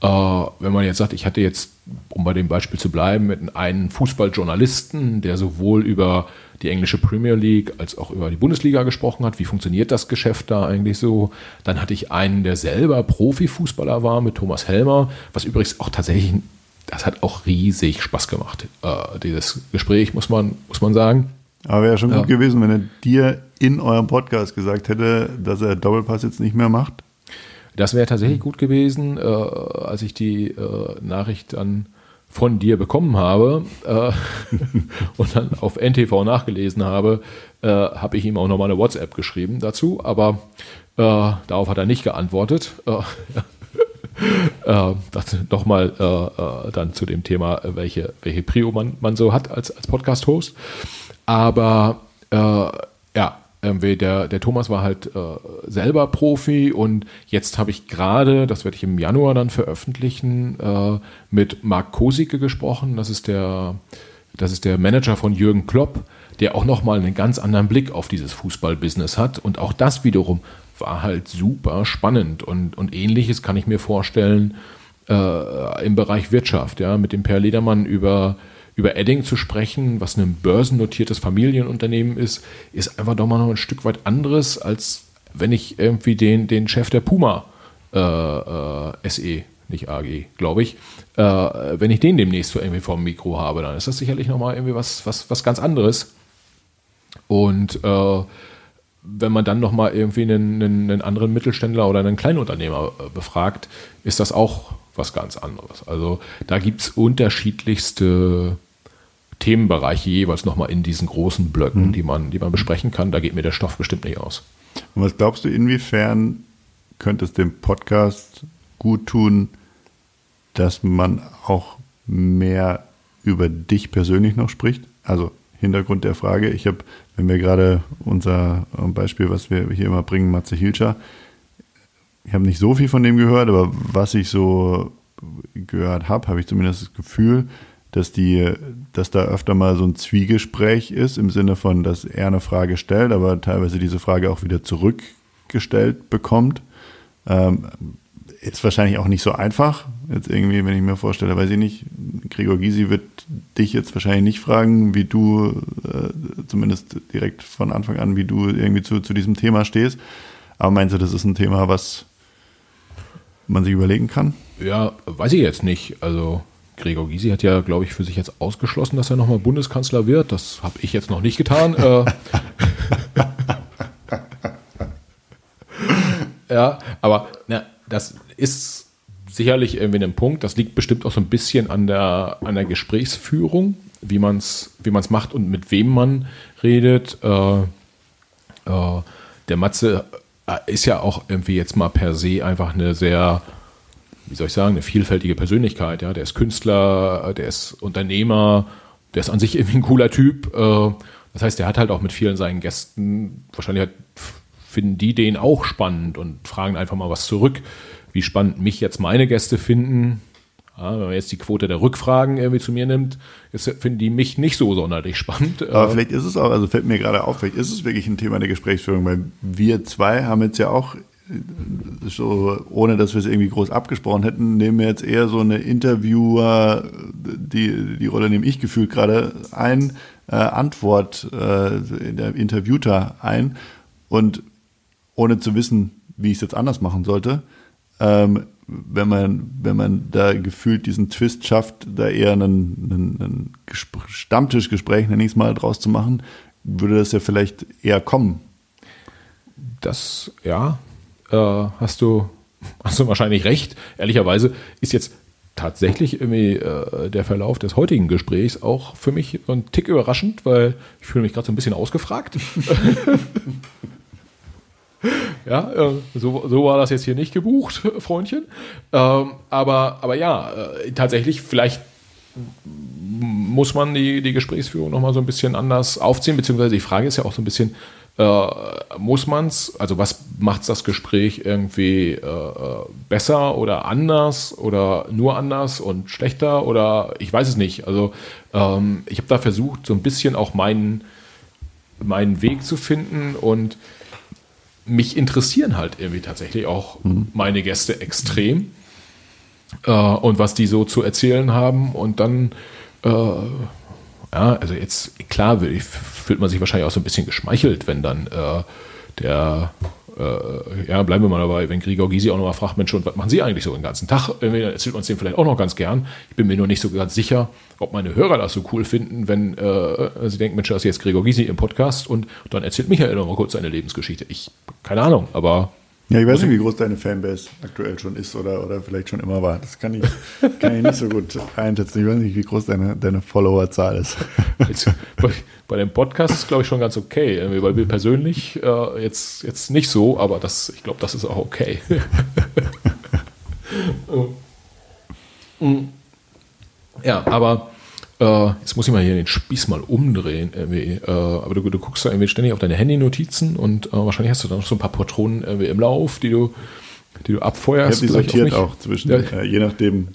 äh, wenn man jetzt sagt, ich hatte jetzt, um bei dem Beispiel zu bleiben, mit einem Fußballjournalisten, der sowohl über die englische Premier League als auch über die Bundesliga gesprochen hat. Wie funktioniert das Geschäft da eigentlich so? Dann hatte ich einen, der selber Profifußballer war, mit Thomas Helmer, was übrigens auch tatsächlich, das hat auch riesig Spaß gemacht, äh, dieses Gespräch, muss man, muss man sagen. Aber wäre schon ja. gut gewesen, wenn er dir in eurem Podcast gesagt hätte, dass er Doppelpass jetzt nicht mehr macht. Das wäre tatsächlich gut gewesen, äh, als ich die äh, Nachricht dann von dir bekommen habe äh, und dann auf NTV nachgelesen habe, äh, habe ich ihm auch nochmal eine WhatsApp geschrieben dazu, aber äh, darauf hat er nicht geantwortet. Äh, äh, das nochmal äh, dann zu dem Thema, welche, welche Prio man, man so hat als, als Podcast-Host. Aber irgendwie der, der Thomas war halt äh, selber Profi und jetzt habe ich gerade, das werde ich im Januar dann veröffentlichen, äh, mit Marc Kosicke gesprochen. Das ist der, das ist der Manager von Jürgen Klopp, der auch nochmal einen ganz anderen Blick auf dieses Fußballbusiness hat. Und auch das wiederum war halt super spannend und, und ähnliches kann ich mir vorstellen äh, im Bereich Wirtschaft, ja, mit dem Per Ledermann über über Edding zu sprechen, was ein börsennotiertes Familienunternehmen ist, ist einfach doch mal noch ein Stück weit anderes, als wenn ich irgendwie den, den Chef der Puma äh, äh, SE, nicht AG, glaube ich, äh, wenn ich den demnächst so irgendwie vom Mikro habe, dann ist das sicherlich nochmal irgendwie was, was, was ganz anderes. Und äh, wenn man dann nochmal irgendwie einen, einen, anderen Mittelständler oder einen Kleinunternehmer äh, befragt, ist das auch was ganz anderes. Also da gibt es unterschiedlichste Themenbereiche jeweils nochmal in diesen großen Blöcken, mhm. die, man, die man besprechen kann. Da geht mir der Stoff bestimmt nicht aus. Und was glaubst du, inwiefern könnte es dem Podcast gut tun, dass man auch mehr über dich persönlich noch spricht? Also Hintergrund der Frage, ich habe, wenn wir gerade unser Beispiel, was wir hier immer bringen, Matze Hilscher, ich habe nicht so viel von dem gehört, aber was ich so gehört habe, habe ich zumindest das Gefühl, dass die, dass da öfter mal so ein Zwiegespräch ist, im Sinne von, dass er eine Frage stellt, aber teilweise diese Frage auch wieder zurückgestellt bekommt. Ähm, ist wahrscheinlich auch nicht so einfach. Jetzt irgendwie, wenn ich mir vorstelle, weiß ich nicht, Gregor Gysi wird dich jetzt wahrscheinlich nicht fragen, wie du, äh, zumindest direkt von Anfang an, wie du irgendwie zu, zu diesem Thema stehst. Aber meinst du, das ist ein Thema, was man sich überlegen kann? Ja, weiß ich jetzt nicht. Also Gregor Gysi hat ja, glaube ich, für sich jetzt ausgeschlossen, dass er nochmal Bundeskanzler wird. Das habe ich jetzt noch nicht getan. Äh, ja, aber na, das ist sicherlich irgendwie ein Punkt. Das liegt bestimmt auch so ein bisschen an der, an der Gesprächsführung, wie man es wie man's macht und mit wem man redet. Äh, äh, der Matze ist ja auch irgendwie jetzt mal per se einfach eine sehr, wie soll ich sagen, eine vielfältige Persönlichkeit. Ja? Der ist Künstler, der ist Unternehmer, der ist an sich irgendwie ein cooler Typ. Äh, das heißt, der hat halt auch mit vielen seinen Gästen, wahrscheinlich finden die den auch spannend und fragen einfach mal was zurück. Wie spannend mich jetzt meine Gäste finden, ja, wenn man jetzt die Quote der Rückfragen irgendwie zu mir nimmt, ist, finden die mich nicht so sonderlich spannend. Aber vielleicht ist es auch, also fällt mir gerade auf, vielleicht ist es wirklich ein Thema der Gesprächsführung, weil wir zwei haben jetzt ja auch so, ohne dass wir es irgendwie groß abgesprochen hätten, nehmen wir jetzt eher so eine Interviewer, die, die Rolle nehme ich gefühlt gerade ein, äh, Antwort äh, der Interviewter ein und ohne zu wissen, wie ich es jetzt anders machen sollte, ähm, wenn man, wenn man da gefühlt diesen Twist schafft, da eher einen, einen, einen Stammtischgespräch, nenne ich es mal, draus zu machen, würde das ja vielleicht eher kommen. Das, ja, äh, hast du, hast du wahrscheinlich recht. Ehrlicherweise ist jetzt tatsächlich irgendwie äh, der Verlauf des heutigen Gesprächs auch für mich ein Tick überraschend, weil ich fühle mich gerade so ein bisschen ausgefragt. ja, äh, so, so war das jetzt hier nicht gebucht, Freundchen. Ähm, aber, aber ja, äh, tatsächlich, vielleicht muss man die, die Gesprächsführung nochmal so ein bisschen anders aufziehen, beziehungsweise die Frage ist ja auch so ein bisschen, äh, muss man es, also was macht das Gespräch irgendwie äh, besser oder anders oder nur anders und schlechter oder ich weiß es nicht. Also ähm, ich habe da versucht, so ein bisschen auch meinen, meinen Weg zu finden und mich interessieren halt irgendwie tatsächlich auch mhm. meine Gäste extrem äh, und was die so zu erzählen haben und dann äh, ja, also jetzt klar fühlt man sich wahrscheinlich auch so ein bisschen geschmeichelt, wenn dann äh, der äh, ja, bleiben wir mal dabei, wenn Gregor Gysi auch nochmal fragt, Mensch, und was machen Sie eigentlich so den ganzen Tag? Dann erzählt man es dem vielleicht auch noch ganz gern. Ich bin mir nur nicht so ganz sicher, ob meine Hörer das so cool finden, wenn äh, sie denken, Mensch, das ist jetzt Gregor Gysi im Podcast und dann erzählt Michael nochmal kurz seine Lebensgeschichte. Ich, keine Ahnung, aber ja, ich weiß nicht, wie groß deine Fanbase aktuell schon ist oder, oder vielleicht schon immer war. Das kann ich, kann ich nicht so gut einschätzen. Ich weiß nicht, wie groß deine, deine Followerzahl ist. Jetzt, bei, bei, dem Podcast ist glaube ich, schon ganz okay. Bei mir persönlich äh, jetzt, jetzt nicht so, aber das, ich glaube, das ist auch okay. ja, aber äh, jetzt muss ich mal hier den Spieß mal umdrehen. Irgendwie. Äh, aber du, du, guckst da irgendwie ständig auf deine Handy-Notizen und äh, wahrscheinlich hast du da noch so ein paar Patronen irgendwie im Lauf, die du, die du abfeuerst. Ich habe die sortiert auch, auch zwischen, ja. Äh, je nachdem,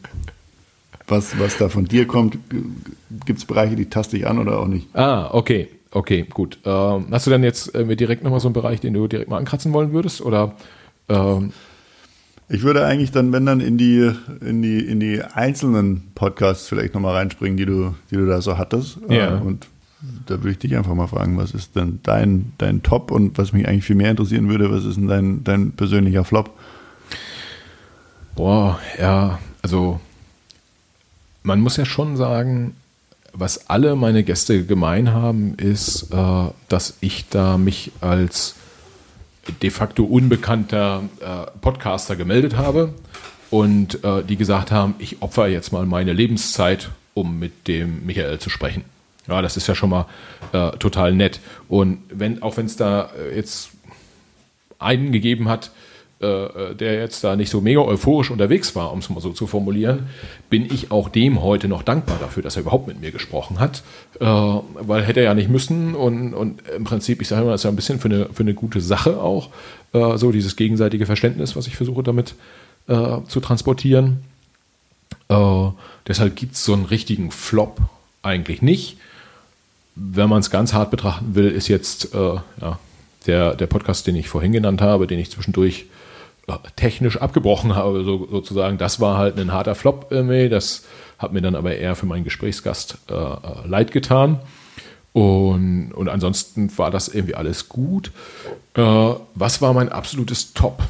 was, was da von dir kommt. Gibt es Bereiche, die taste ich an oder auch nicht? Ah, okay. Okay, gut. Ähm, hast du dann jetzt äh, direkt nochmal so einen Bereich, den du direkt mal ankratzen wollen würdest? Oder ähm, ich würde eigentlich dann, wenn dann in die, in die, in die einzelnen Podcasts vielleicht nochmal reinspringen, die du, die du da so hattest. Ja. Und da würde ich dich einfach mal fragen, was ist denn dein, dein Top und was mich eigentlich viel mehr interessieren würde, was ist denn dein, dein persönlicher Flop? Boah, ja, also man muss ja schon sagen, was alle meine Gäste gemein haben, ist, äh, dass ich da mich als de facto unbekannter äh, Podcaster gemeldet habe und äh, die gesagt haben, ich opfer jetzt mal meine Lebenszeit, um mit dem Michael zu sprechen. Ja, das ist ja schon mal äh, total nett. Und wenn, auch wenn es da äh, jetzt einen gegeben hat, äh, äh, der jetzt da nicht so mega euphorisch unterwegs war, um es mal so zu formulieren, bin ich auch dem heute noch dankbar dafür, dass er überhaupt mit mir gesprochen hat, äh, weil hätte er ja nicht müssen und, und im Prinzip, ich sage immer, das ist ja ein bisschen für eine, für eine gute Sache auch, äh, so dieses gegenseitige Verständnis, was ich versuche damit äh, zu transportieren. Äh, deshalb gibt es so einen richtigen Flop eigentlich nicht. Wenn man es ganz hart betrachten will, ist jetzt ja, der, der Podcast, den ich vorhin genannt habe, den ich zwischendurch technisch abgebrochen habe, so, sozusagen. Das war halt ein harter Flop irgendwie. Das hat mir dann aber eher für meinen Gesprächsgast äh, äh, leid getan. Und, und ansonsten war das irgendwie alles gut. Äh, was war mein absolutes Top?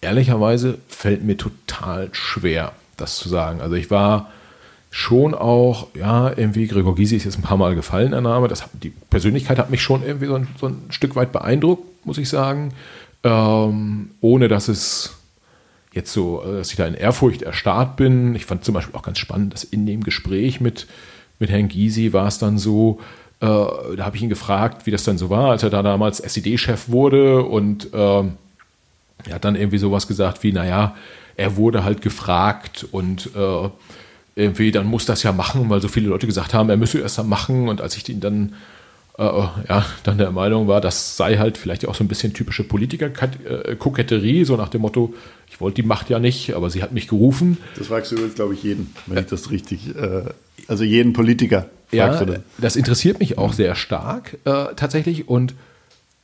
Ehrlicherweise fällt mir total schwer, das zu sagen. Also ich war schon auch, ja, irgendwie, Gregor Gysi ist jetzt ein paar Mal gefallen, der Name. Das, die Persönlichkeit hat mich schon irgendwie so ein, so ein Stück weit beeindruckt, muss ich sagen. Ähm, ohne dass es jetzt so, äh, dass ich da in Ehrfurcht erstarrt bin. Ich fand zum Beispiel auch ganz spannend, dass in dem Gespräch mit, mit Herrn Gysi war es dann so, äh, da habe ich ihn gefragt, wie das dann so war, als er da damals SED-Chef wurde und äh, er hat dann irgendwie sowas gesagt wie, naja, er wurde halt gefragt und äh, irgendwie dann muss das ja machen, weil so viele Leute gesagt haben, er müsse erst mal machen und als ich ihn dann äh, ja, dann der Meinung war, das sei halt vielleicht auch so ein bisschen typische Politiker-Koketterie, so nach dem Motto, ich wollte die Macht ja nicht, aber sie hat mich gerufen. Das fragst du übrigens, glaube ich, jeden, wenn ich das richtig, äh, also jeden Politiker fragst ja, du das. das interessiert mich auch sehr stark äh, tatsächlich und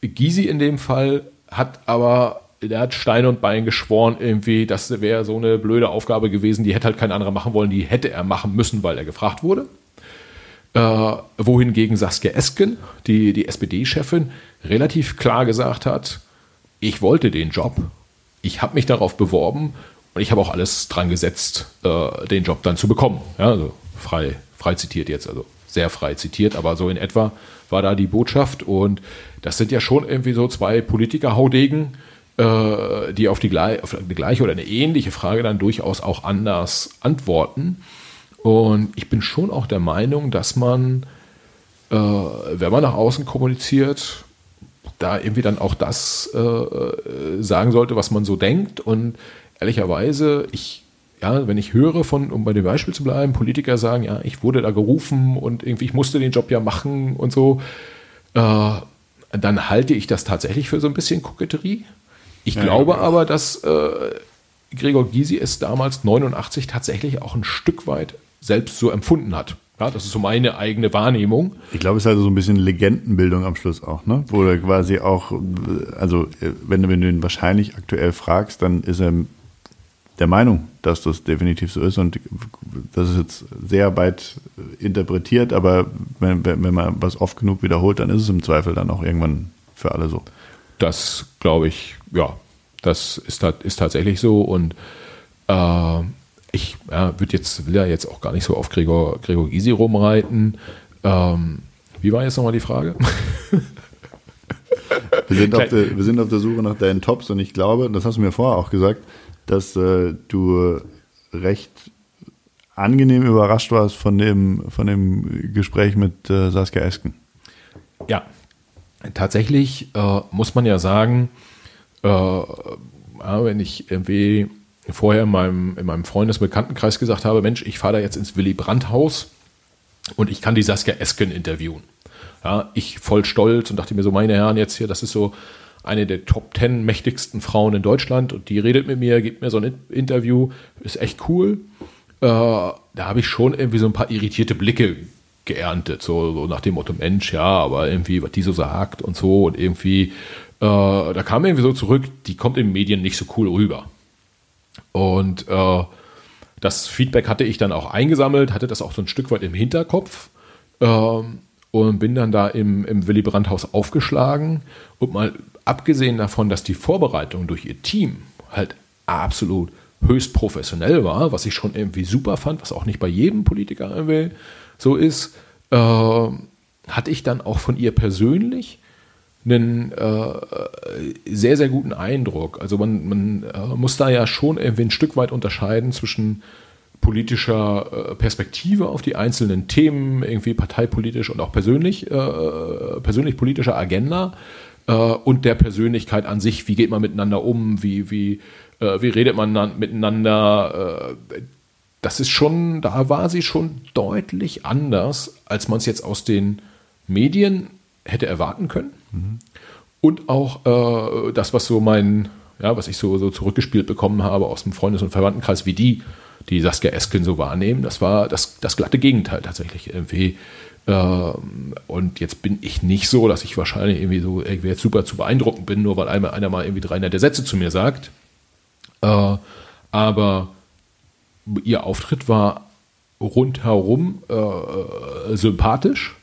Gysi in dem Fall hat aber der hat Stein und Bein geschworen, irgendwie, das wäre so eine blöde Aufgabe gewesen, die hätte halt kein anderer machen wollen, die hätte er machen müssen, weil er gefragt wurde. Äh, wohingegen Saskia Esken, die, die SPD-Chefin, relativ klar gesagt hat, ich wollte den Job, ich habe mich darauf beworben und ich habe auch alles dran gesetzt, äh, den Job dann zu bekommen. Ja, also frei, frei zitiert jetzt, also sehr frei zitiert, aber so in etwa war da die Botschaft und das sind ja schon irgendwie so zwei Politiker-Haudegen, äh, die auf die, auf eine gleiche oder eine ähnliche Frage dann durchaus auch anders antworten. Und ich bin schon auch der Meinung, dass man, äh, wenn man nach außen kommuniziert, da irgendwie dann auch das äh, sagen sollte, was man so denkt. Und ehrlicherweise, ich, ja, wenn ich höre von, um bei dem Beispiel zu bleiben, Politiker sagen, ja, ich wurde da gerufen und irgendwie, ich musste den Job ja machen und so, äh, dann halte ich das tatsächlich für so ein bisschen Koketterie. Ich ja, glaube ja. aber, dass äh, Gregor Gysi es damals 89 tatsächlich auch ein Stück weit selbst so empfunden hat. Ja, das ist so meine eigene Wahrnehmung. Ich glaube, es ist also so ein bisschen Legendenbildung am Schluss auch, ne? Wo er quasi auch, also wenn, wenn du ihn wahrscheinlich aktuell fragst, dann ist er der Meinung, dass das definitiv so ist. Und das ist jetzt sehr weit interpretiert, aber wenn, wenn man was oft genug wiederholt, dann ist es im Zweifel dann auch irgendwann für alle so. Das glaube ich, ja, das ist, ist tatsächlich so. Und äh, ich ja, würde jetzt, will ja jetzt auch gar nicht so auf Gregor, Gregor Gysi rumreiten. Ähm, wie war jetzt nochmal die Frage? wir, sind auf der, wir sind auf der Suche nach deinen Tops und ich glaube, das hast du mir vorher auch gesagt, dass äh, du recht angenehm überrascht warst von dem, von dem Gespräch mit äh, Saskia Esken. Ja, tatsächlich äh, muss man ja sagen, äh, wenn ich irgendwie vorher in meinem, in meinem Freundesbekanntenkreis gesagt habe, Mensch, ich fahre da jetzt ins Willy Brandt-Haus und ich kann die Saskia Esken interviewen. Ja, ich voll stolz und dachte mir so, meine Herren, jetzt hier, das ist so eine der Top Ten mächtigsten Frauen in Deutschland und die redet mit mir, gibt mir so ein Interview, ist echt cool. Äh, da habe ich schon irgendwie so ein paar irritierte Blicke geerntet, so, so, nach dem Motto, Mensch, ja, aber irgendwie, was die so sagt und so und irgendwie, äh, da kam irgendwie so zurück, die kommt in den Medien nicht so cool rüber. Und äh, das Feedback hatte ich dann auch eingesammelt, hatte das auch so ein Stück weit im Hinterkopf äh, und bin dann da im, im Willy Brandt-Haus aufgeschlagen. Und mal abgesehen davon, dass die Vorbereitung durch ihr Team halt absolut höchst professionell war, was ich schon irgendwie super fand, was auch nicht bei jedem Politiker irgendwie so ist, äh, hatte ich dann auch von ihr persönlich einen äh, sehr, sehr guten Eindruck. Also man, man äh, muss da ja schon irgendwie ein Stück weit unterscheiden zwischen politischer äh, Perspektive auf die einzelnen Themen, irgendwie parteipolitisch und auch persönlich, äh, persönlich politischer Agenda äh, und der Persönlichkeit an sich. Wie geht man miteinander um? Wie, wie, äh, wie redet man miteinander? das ist schon, da war sie schon deutlich anders, als man es jetzt aus den Medien hätte erwarten können. Und auch äh, das, was so mein, ja, was ich so, so zurückgespielt bekommen habe aus dem Freundes- und Verwandtenkreis, wie die, die Saskia Esken so wahrnehmen, das war das, das glatte Gegenteil tatsächlich irgendwie. Ähm, und jetzt bin ich nicht so, dass ich wahrscheinlich irgendwie so irgendwie jetzt super zu beeindruckend bin, nur weil einmal einer mal irgendwie drei nette Sätze zu mir sagt. Äh, aber ihr Auftritt war rundherum äh sympathisch,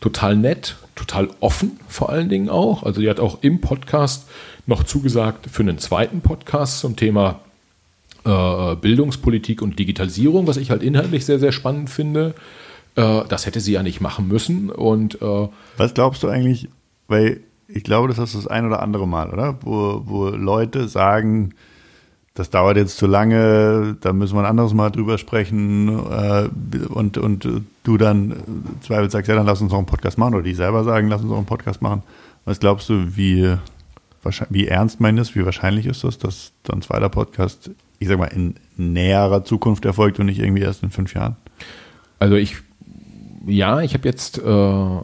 total nett, total offen vor allen Dingen auch. Also die hat auch im Podcast noch zugesagt für einen zweiten Podcast zum Thema äh, Bildungspolitik und Digitalisierung, was ich halt inhaltlich sehr, sehr spannend finde. Äh, das hätte sie ja nicht machen müssen. Und, äh, was glaubst du eigentlich, weil ich glaube, das hast du das ein oder andere Mal, oder? Wo, wo Leute sagen, das dauert jetzt zu lange, da müssen wir ein anderes Mal drüber sprechen äh, und, und du dann zweifelt sagst, ja, dann lass uns noch einen Podcast machen oder die selber sagen, lass uns noch einen Podcast machen. Was glaubst du, wie, wie ernst meint es, wie wahrscheinlich ist das, dass dann zweiter Podcast, ich sag mal, in näherer Zukunft erfolgt und nicht irgendwie erst in fünf Jahren? Also ich, ja, ich habe jetzt äh,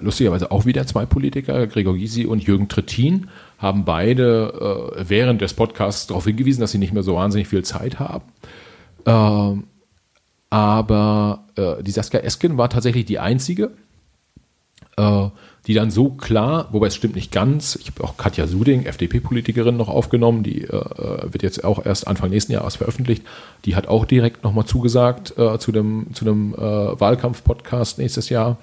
lustigerweise auch wieder zwei Politiker, Gregor Gysi und Jürgen Trittin, haben beide äh, während des Podcasts darauf hingewiesen, dass sie nicht mehr so wahnsinnig viel Zeit haben. Ähm, aber äh, die Saskia Esken war tatsächlich die einzige, äh, die dann so klar, wobei es stimmt nicht ganz, ich habe auch Katja Suding, FDP-Politikerin, noch aufgenommen, die äh, wird jetzt auch erst Anfang nächsten Jahres veröffentlicht, die hat auch direkt nochmal zugesagt äh, zu dem, zu dem äh, Wahlkampf-Podcast nächstes Jahr.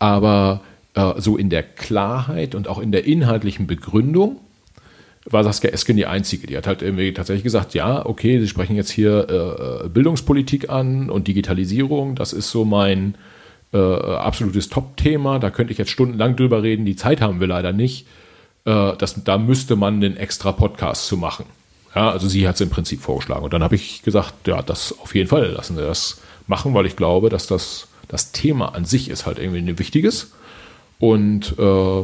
Aber äh, so in der Klarheit und auch in der inhaltlichen Begründung war Saskia Esken die Einzige. Die hat halt irgendwie tatsächlich gesagt, ja, okay, Sie sprechen jetzt hier äh, Bildungspolitik an und Digitalisierung, das ist so mein äh, absolutes Top-Thema, da könnte ich jetzt stundenlang drüber reden, die Zeit haben wir leider nicht. Äh, das, da müsste man einen extra Podcast zu machen. Ja, also sie hat es im Prinzip vorgeschlagen. Und dann habe ich gesagt, ja, das auf jeden Fall, lassen Sie das machen, weil ich glaube, dass das, das Thema an sich ist halt irgendwie ein wichtiges. Und äh,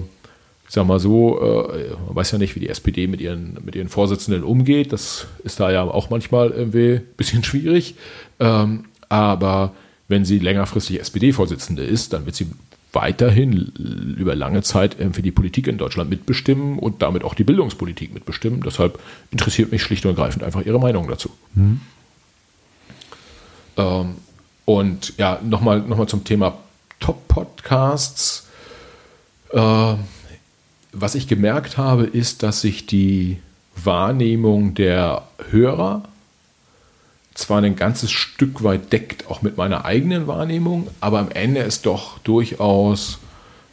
ich sag mal so, äh, man weiß ja nicht, wie die SPD mit ihren, mit ihren Vorsitzenden umgeht. Das ist da ja auch manchmal irgendwie ein bisschen schwierig. Ähm, aber wenn sie längerfristig SPD-Vorsitzende ist, dann wird sie weiterhin über lange Zeit für die Politik in Deutschland mitbestimmen und damit auch die Bildungspolitik mitbestimmen. Deshalb interessiert mich schlicht und ergreifend einfach ihre Meinung dazu. Mhm. Ähm, und ja, nochmal noch mal zum Thema Top-Podcasts. Äh, was ich gemerkt habe, ist, dass sich die Wahrnehmung der Hörer zwar ein ganzes Stück weit deckt, auch mit meiner eigenen Wahrnehmung, aber am Ende es doch durchaus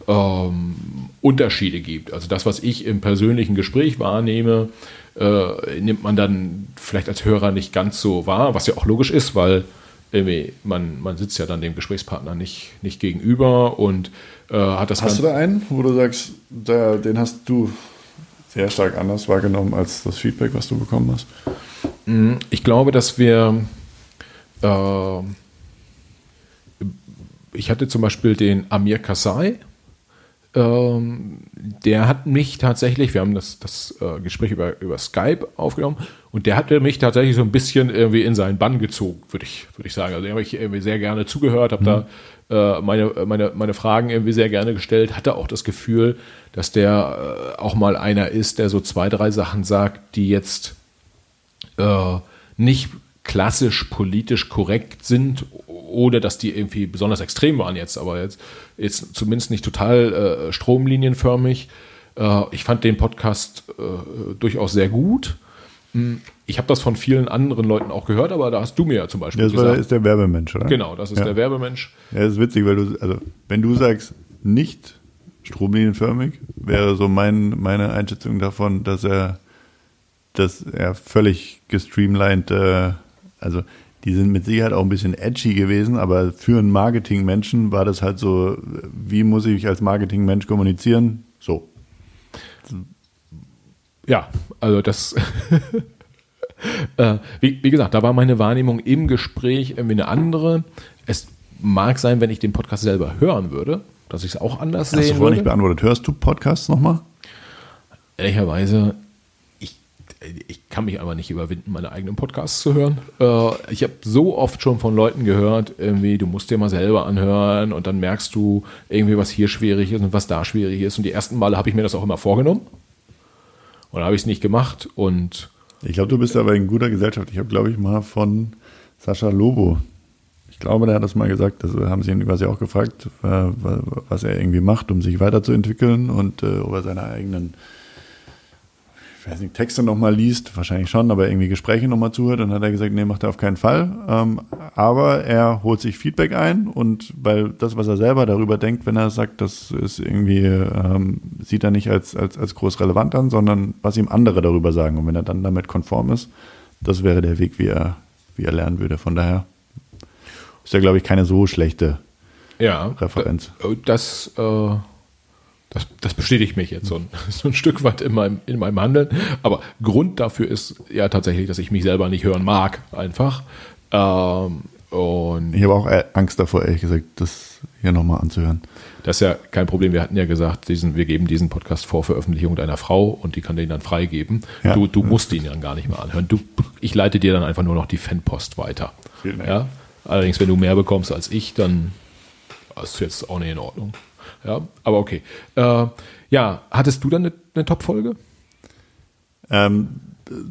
ähm, Unterschiede gibt. Also das, was ich im persönlichen Gespräch wahrnehme, äh, nimmt man dann vielleicht als Hörer nicht ganz so wahr, was ja auch logisch ist, weil man, man sitzt ja dann dem Gesprächspartner nicht, nicht gegenüber und äh, hat das. Hast du da einen, wo du sagst, der, den hast du sehr stark anders wahrgenommen als das Feedback, was du bekommen hast? Mm, ich glaube, dass wir. Äh, ich hatte zum Beispiel den Amir Kasai. Ähm, der hat mich tatsächlich, wir haben das, das äh, Gespräch über, über Skype aufgenommen und der hatte mich tatsächlich so ein bisschen irgendwie in seinen Bann gezogen, würde ich, würde ich sagen. Also, dem habe ich irgendwie sehr gerne zugehört, habe mhm. da äh, meine, meine, meine Fragen irgendwie sehr gerne gestellt, hatte auch das Gefühl, dass der äh, auch mal einer ist, der so zwei, drei Sachen sagt, die jetzt äh, nicht klassisch politisch korrekt sind oder dass die irgendwie besonders extrem waren jetzt, aber jetzt, jetzt zumindest nicht total äh, stromlinienförmig. Äh, ich fand den Podcast äh, durchaus sehr gut. Hm, ich habe das von vielen anderen Leuten auch gehört, aber da hast du mir ja zum Beispiel das gesagt. Das ist der Werbemensch, oder? Genau, das ist ja. der Werbemensch. Ja, das ist witzig, weil du, also wenn du sagst, nicht stromlinienförmig, wäre so mein, meine Einschätzung davon, dass er dass er völlig gestreamlined, äh, also die sind mit Sicherheit auch ein bisschen edgy gewesen, aber für einen Marketingmenschen war das halt so, wie muss ich als Marketingmensch kommunizieren? So. Ja, also das, äh, wie, wie, gesagt, da war meine Wahrnehmung im Gespräch irgendwie eine andere. Es mag sein, wenn ich den Podcast selber hören würde, dass ich es auch anders sehe. Hast du vorhin nicht beantwortet. Hörst du Podcasts nochmal? Ehrlicherweise ich kann mich aber nicht überwinden, meine eigenen Podcasts zu hören. Äh, ich habe so oft schon von Leuten gehört, irgendwie, du musst dir mal selber anhören und dann merkst du irgendwie, was hier schwierig ist und was da schwierig ist. Und die ersten Male habe ich mir das auch immer vorgenommen. Und habe ich es nicht gemacht. Und ich glaube, du bist aber in guter Gesellschaft. Ich habe, glaube ich, mal von Sascha Lobo, ich glaube, der hat das mal gesagt, das haben sie ihn quasi auch gefragt, äh, was er irgendwie macht, um sich weiterzuentwickeln und äh, ob er seine eigenen ich weiß nicht, Texte nochmal liest, wahrscheinlich schon, aber irgendwie Gespräche nochmal zuhört, dann hat er gesagt, nee, macht er auf keinen Fall. Ähm, aber er holt sich Feedback ein und weil das, was er selber darüber denkt, wenn er sagt, das ist irgendwie, ähm, sieht er nicht als, als, als groß relevant an, sondern was ihm andere darüber sagen. Und wenn er dann damit konform ist, das wäre der Weg, wie er, wie er lernen würde. Von daher ist er, glaube ich, keine so schlechte ja, Referenz. Das, äh, Das, das bestätigt mich jetzt so ein, so ein Stück weit in meinem, in meinem Handeln. Aber Grund dafür ist ja tatsächlich, dass ich mich selber nicht hören mag, einfach. Ähm, und ich habe auch Angst davor, ehrlich gesagt, das hier nochmal anzuhören. Das ist ja kein Problem. Wir hatten ja gesagt, diesen, wir geben diesen Podcast vor Veröffentlichung deiner Frau und die kann den dann freigeben. Ja. Du, du musst ihn dann gar nicht mehr anhören. Du, ich leite dir dann einfach nur noch die Fanpost weiter. Vielen Dank. Ja? Allerdings, wenn du mehr bekommst als ich, dann ist jetzt auch nicht in Ordnung. Ja, aber okay. Äh, ja, hattest du dann eine, eine Top-Folge? Ähm,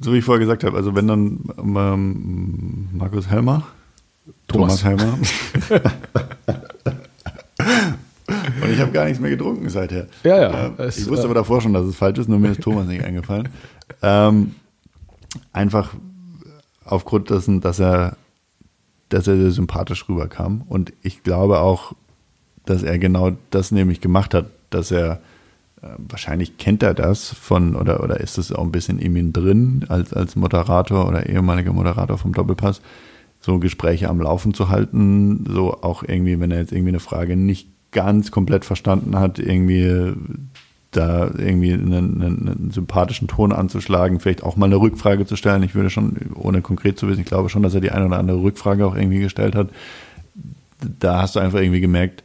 so wie ich vorher gesagt habe, also wenn dann ähm, Markus Helmer, Thomas, Thomas Helmer. Und ich habe gar nichts mehr getrunken seither. Ja, ja. Äh, ich wusste aber davor schon, dass es falsch ist, nur mir ist Thomas nicht eingefallen. Ähm, einfach aufgrund dessen, dass er, dass er sehr sympathisch rüberkam. Und ich glaube auch, dass er genau das nämlich gemacht hat, dass er äh, wahrscheinlich kennt er das von oder oder ist es auch ein bisschen in ihm drin als als Moderator oder ehemaliger Moderator vom Doppelpass so Gespräche am Laufen zu halten, so auch irgendwie, wenn er jetzt irgendwie eine Frage nicht ganz komplett verstanden hat, irgendwie da irgendwie einen, einen, einen, sympathischen Ton anzuschlagen, vielleicht auch mal eine Rückfrage zu stellen. Ich würde schon, ohne konkret zu wissen, ich glaube schon, dass er die eine oder andere Rückfrage auch irgendwie gestellt hat. Da hast du einfach irgendwie gemerkt,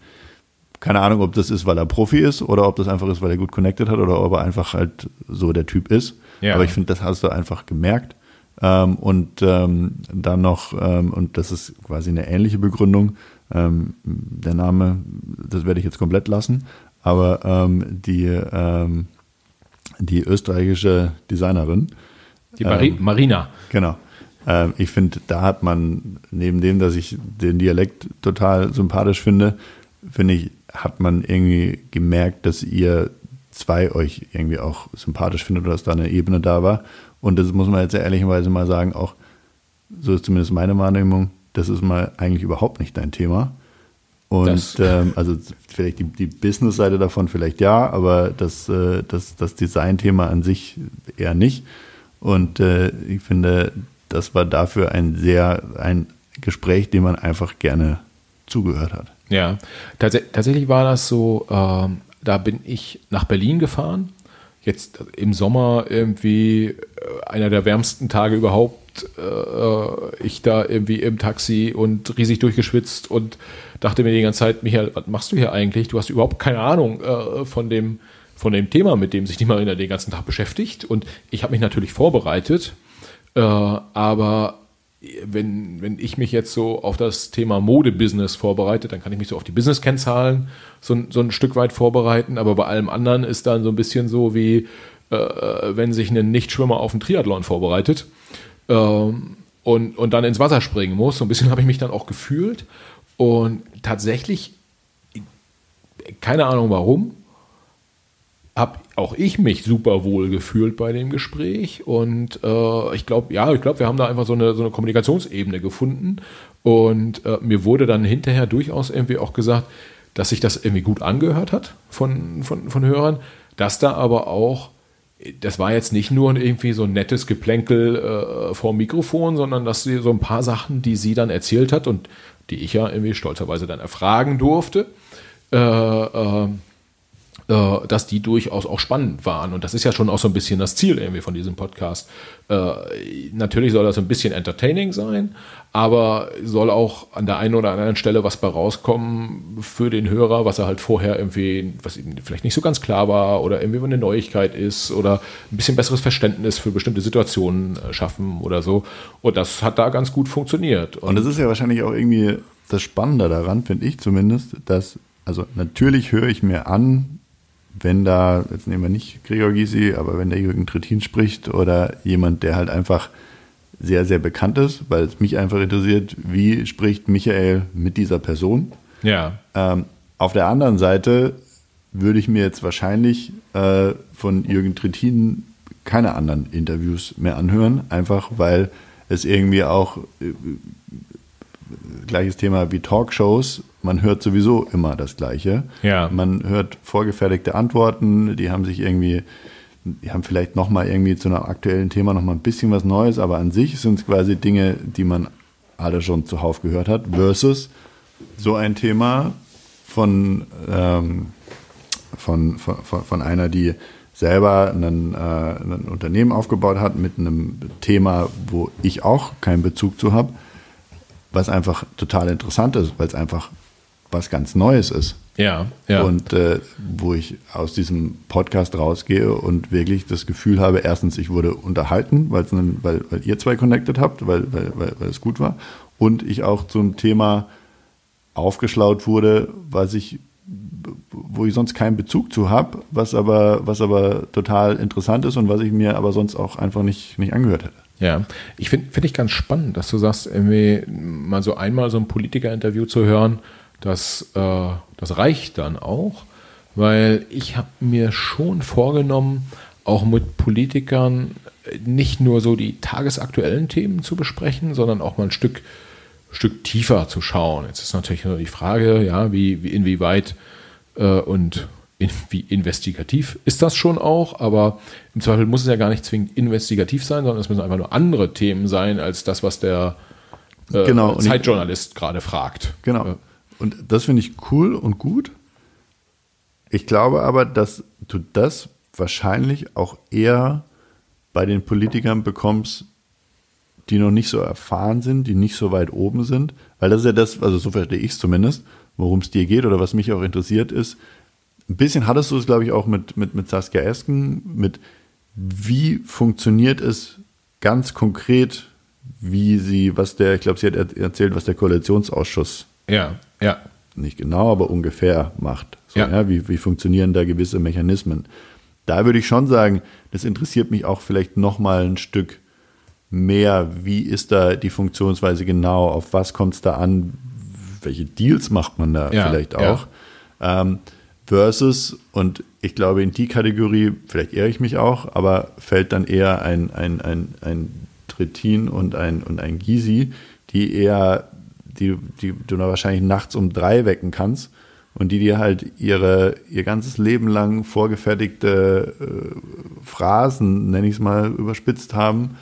keine Ahnung, ob das ist, weil er Profi ist oder ob das einfach ist, weil er gut connected hat oder ob er einfach halt so der Typ ist. Ja. Aber ich finde, das hast du einfach gemerkt. Ähm, und ähm, dann noch, ähm, und das ist quasi eine ähnliche Begründung, ähm, der Name, das werde ich jetzt komplett lassen, aber ähm, die, ähm, die österreichische Designerin. Die Mari Marina. Genau. ich finde, da hat man, neben dem, dass ich den Dialekt total sympathisch finde, finde ich, hat man irgendwie gemerkt, dass ihr zwei euch irgendwie auch sympathisch findet oder dass da eine Ebene da war. Und das muss man jetzt ehrlicherweise mal sagen, auch so ist zumindest meine Wahrnehmung, das ist mal eigentlich überhaupt nicht dein Thema. Und ähm, also vielleicht die, die Business-Seite davon vielleicht ja, aber das, äh, das, das Design-Thema an sich eher nicht. Und äh, ich finde, das war dafür ein sehr, ein Gespräch, dem man einfach gerne zugehört hat. Ja, tats tatsächlich war das so, ähm, da bin ich nach Berlin gefahren. Jetzt im Sommer irgendwie äh, einer der wärmsten Tage überhaupt. Äh, ich da irgendwie im Taxi und riesig durchgeschwitzt und dachte mir die ganze Zeit, Michael, was machst du hier eigentlich? Du hast überhaupt keine Ahnung äh, von dem von dem Thema, mit dem sich die Marina den ganzen Tag beschäftigt. Und ich habe mich natürlich vorbereitet, äh, aber wenn, wenn ich mich jetzt so auf das Thema Modebusiness vorbereite, dann kann ich mich so auf die Business-Kennzahlen so, so ein Stück weit vorbereiten. Aber bei allem anderen ist dann so ein bisschen so wie, äh, wenn sich ein Nichtschwimmer auf einen Triathlon vorbereitet ähm, und, und dann ins Wasser springen muss. So ein bisschen habe ich mich dann auch gefühlt. Und tatsächlich, keine Ahnung warum, habe auch ich mich super wohl gefühlt bei dem Gespräch. Und äh, ich glaube, ja, ich glaube, wir haben da einfach so eine, so eine Kommunikationsebene gefunden. Und äh, mir wurde dann hinterher durchaus irgendwie auch gesagt, dass sich das irgendwie gut angehört hat von, von, von Hörern, dass da aber auch, das war jetzt nicht nur irgendwie so ein nettes Geplänkel äh, vor Mikrofon, sondern dass sie so ein paar Sachen, die sie dann erzählt hat und die ich ja irgendwie stolzerweise dann erfragen durfte, äh, äh, dass die durchaus auch spannend waren. Und das ist ja schon auch so ein bisschen das Ziel irgendwie von diesem Podcast. Äh, natürlich soll das ein bisschen entertaining sein, aber soll auch an der einen oder anderen Stelle was bei rauskommen für den Hörer, was er halt vorher irgendwie, was ihm vielleicht nicht so ganz klar war oder irgendwie eine Neuigkeit ist oder ein bisschen besseres Verständnis für bestimmte Situationen äh, schaffen oder so. Und das hat da ganz gut funktioniert. Und es ist ja wahrscheinlich auch irgendwie das Spannende daran, finde ich zumindest, dass, also natürlich höre ich mir an, wenn da, jetzt nehmen wir nicht Gregor Gysi, aber wenn der Jürgen Trittin spricht oder jemand, der halt einfach sehr, sehr bekannt ist, weil es mich einfach interessiert, wie spricht Michael mit dieser Person. Ja. Ähm, auf der anderen Seite würde ich mir jetzt wahrscheinlich äh, von Jürgen Trittin keine anderen Interviews mehr anhören, einfach weil es irgendwie auch äh, gleiches Thema wie Talkshows. Man hört sowieso immer das Gleiche. Ja. Man hört vorgefertigte Antworten, die haben sich irgendwie, die haben vielleicht nochmal irgendwie zu einem aktuellen Thema nochmal ein bisschen was Neues, aber an sich sind es quasi Dinge, die man alle schon zuhauf gehört hat, versus so ein Thema von, ähm, von, von, von einer, die selber einen, äh, ein Unternehmen aufgebaut hat mit einem Thema, wo ich auch keinen Bezug zu habe, was einfach total interessant ist, weil es einfach was ganz Neues ist. Ja, ja. Und äh, wo ich aus diesem Podcast rausgehe und wirklich das Gefühl habe, erstens, ich wurde unterhalten, weil, weil ihr zwei connected habt, weil, weil, weil, weil es gut war. Und ich auch zum Thema aufgeschlaut wurde, was ich wo ich sonst keinen Bezug zu habe, was aber, was aber total interessant ist und was ich mir aber sonst auch einfach nicht, nicht angehört hätte. Ja, ich finde find ich ganz spannend, dass du sagst, irgendwie mal so einmal so ein Politiker-Interview zu hören, das, äh, das reicht dann auch, weil ich habe mir schon vorgenommen, auch mit Politikern nicht nur so die tagesaktuellen Themen zu besprechen, sondern auch mal ein Stück, Stück tiefer zu schauen. Jetzt ist natürlich nur die Frage, ja, wie, wie inwieweit äh, und in, wie investigativ ist das schon auch, aber im Zweifel muss es ja gar nicht zwingend investigativ sein, sondern es müssen einfach nur andere Themen sein, als das, was der äh, genau, Zeitjournalist gerade fragt. Genau. Und das finde ich cool und gut. Ich glaube aber, dass du das wahrscheinlich auch eher bei den Politikern bekommst, die noch nicht so erfahren sind, die nicht so weit oben sind, weil das ist ja das, also so verstehe ich es zumindest, worum es dir geht oder was mich auch interessiert ist. Ein bisschen hattest du es, glaube ich, auch mit, mit, mit Saskia Esken, mit wie funktioniert es ganz konkret, wie sie, was der, ich glaube, sie hat erzählt, was der Koalitionsausschuss ja, ja. nicht genau, aber ungefähr macht. So, ja. ja wie, wie funktionieren da gewisse Mechanismen? Da würde ich schon sagen, das interessiert mich auch vielleicht noch mal ein Stück mehr. Wie ist da die Funktionsweise genau? Auf was kommt es da an? welche Deals macht man da ja, vielleicht auch. Ja. Ähm, versus, und ich glaube, in die Kategorie, vielleicht irre ich mich auch, aber fällt dann eher ein, ein, ein, ein Trittin und ein, und ein Gysi, die eher, die, die du wahrscheinlich nachts um drei wecken kannst und die dir halt ihre, ihr ganzes Leben lang vorgefertigte äh, Phrasen, nenne ich es mal, überspitzt haben,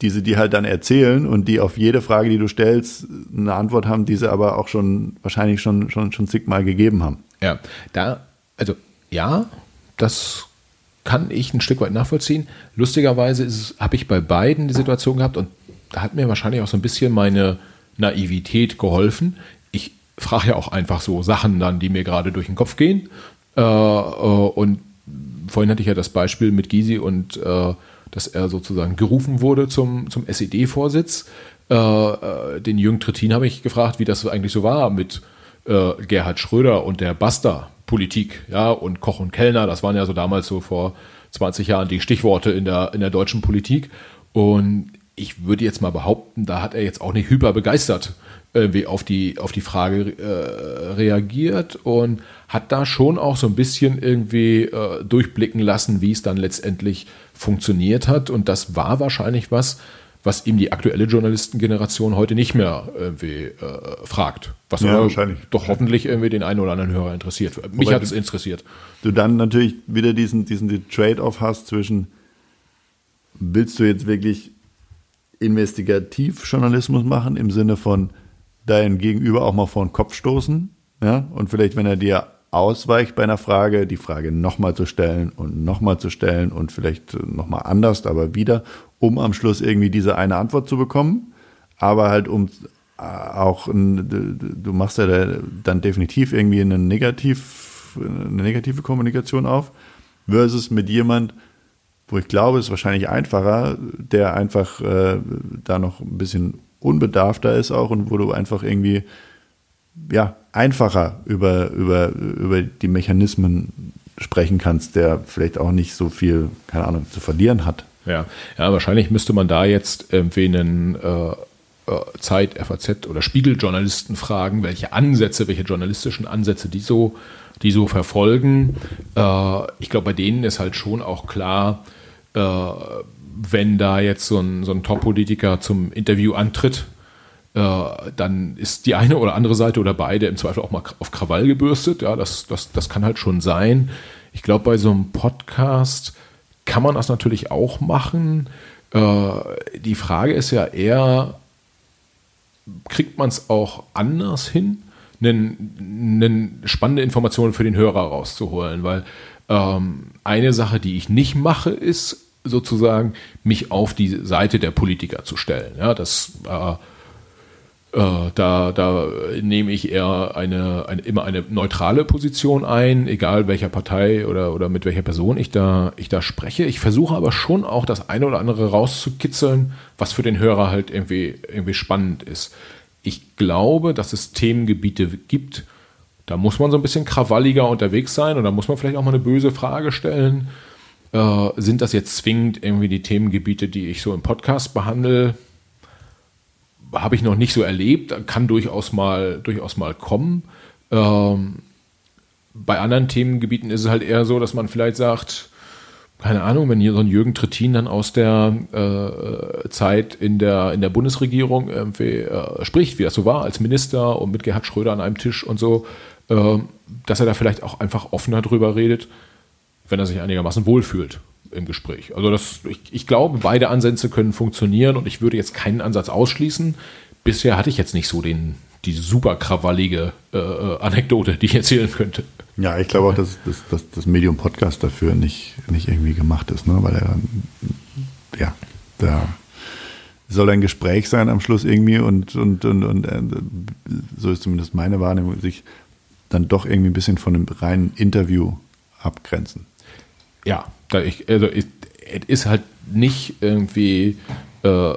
die sie dir halt dann erzählen und die auf jede Frage, die du stellst, eine Antwort haben, die sie aber auch schon wahrscheinlich schon, schon, schon zigmal gegeben haben. Ja, da, also ja, das kann ich ein Stück weit nachvollziehen. Lustigerweise habe ich bei beiden die Situation gehabt und da hat mir wahrscheinlich auch so ein bisschen meine Naivität geholfen. Ich frage ja auch einfach so Sachen dann, die mir gerade durch den Kopf gehen. Äh, äh, und vorhin hatte ich ja das Beispiel mit Gysi und äh, dass er sozusagen gerufen wurde zum, zum SED-Vorsitz. Äh, äh, den Jürgen Trittin habe ich gefragt, wie das eigentlich so war mit äh, Gerhard Schröder und der Basta-Politik, ja, und Koch und Kellner, das waren ja so damals so vor 20 Jahren die Stichworte in der, in der deutschen Politik. Und ich würde jetzt mal behaupten, da hat er jetzt auch nicht hyper begeistert irgendwie auf die, auf die Frage äh, reagiert und hat da schon auch so ein bisschen irgendwie äh, durchblicken lassen, wie es dann letztendlich funktioniert hat. Und das war wahrscheinlich was, was ihm die aktuelle Journalistengeneration heute nicht mehr irgendwie äh, fragt. Was ja, wahrscheinlich. doch hoffentlich irgendwie den einen oder anderen Hörer interessiert. Mich hat es interessiert. Du dann natürlich wieder diesen, diesen Trade-off hast zwischen, willst du jetzt wirklich Investigativjournalismus machen im Sinne von dein Gegenüber auch mal vor den Kopf stoßen, ja, und vielleicht, wenn er dir ausweicht bei einer Frage, die Frage nochmal zu stellen und nochmal zu stellen und vielleicht nochmal anders, aber wieder, um am Schluss irgendwie diese eine Antwort zu bekommen. Aber halt um äh, auch, du machst ja dann definitiv irgendwie eine, Negativ, eine negative Kommunikation auf, versus mit jemand, wo ich glaube, es ist wahrscheinlich einfacher, der einfach äh, da noch ein bisschen unbedarfter ist auch und wo du einfach irgendwie ja, einfacher über, über, über die Mechanismen sprechen kannst, der vielleicht auch nicht so viel, keine Ahnung, zu verlieren hat. Ja, ja wahrscheinlich müsste man da jetzt irgendwie einen äh, äh Zeit, FAZ oder Spiegeljournalisten fragen, welche Ansätze, welche journalistischen Ansätze die so, die so verfolgen. Äh, ich glaube, bei denen ist halt schon auch klar, äh, wenn da jetzt so ein, so ein Top-Politiker zum Interview antritt, äh, dann ist die eine oder andere Seite oder beide im Zweifel auch mal auf Krawall gebürstet. Ja, das, das, das kann halt schon sein. Ich glaube, bei so einem Podcast kann man das natürlich auch machen. Äh, die Frage ist ja eher, kriegt man es auch anders hin, eine spannende Information für den Hörer rauszuholen, weil ähm, eine Sache, die ich nicht mache, ist sozusagen mich auf die Seite der Politiker zu stellen. Ja, das äh, äh, da, da nehme ich eher eine, eine, immer eine neutrale Position ein, egal welcher Partei oder, oder mit welcher Person ich da, ich da spreche. Ich versuche aber schon auch das eine oder andere rauszukitzeln, was für den Hörer halt irgendwie, irgendwie spannend ist. Ich glaube, dass es Themengebiete gibt, da muss man so ein bisschen krawalliger unterwegs sein und da muss man vielleicht auch mal eine böse Frage stellen. Äh, sind das jetzt zwingend irgendwie die Themengebiete, die ich so im Podcast behandle? habe ich noch nicht so erlebt, kann durchaus mal, durchaus mal kommen. Ähm, bei anderen Themengebieten ist es halt eher so, dass man vielleicht sagt, keine Ahnung, wenn hier so ein Jürgen Trittin dann aus der äh, Zeit in der, in der Bundesregierung irgendwie äh, spricht, wie das so war als Minister und mit Gerhard Schröder an einem Tisch und so, dass er da vielleicht auch einfach offener drüber redet, wenn er sich einigermaßen wohlfühlt im Gespräch. Also das, ich, ich glaube, beide Ansätze können funktionieren und ich würde jetzt keinen Ansatz ausschließen. Bisher hatte ich jetzt nicht so den, die super krawallige äh, Anekdote, die ich erzählen könnte. Ja, ich glaube auch, dass, dass, dass das Medium Podcast dafür nicht, nicht irgendwie gemacht ist, ne? weil er ja, da soll ein Gespräch sein am Schluss irgendwie und, und, und, und äh, so ist zumindest meine Wahrnehmung, sich dann doch irgendwie ein bisschen von einem reinen Interview abgrenzen. Ja, ich, also es ist halt nicht irgendwie äh,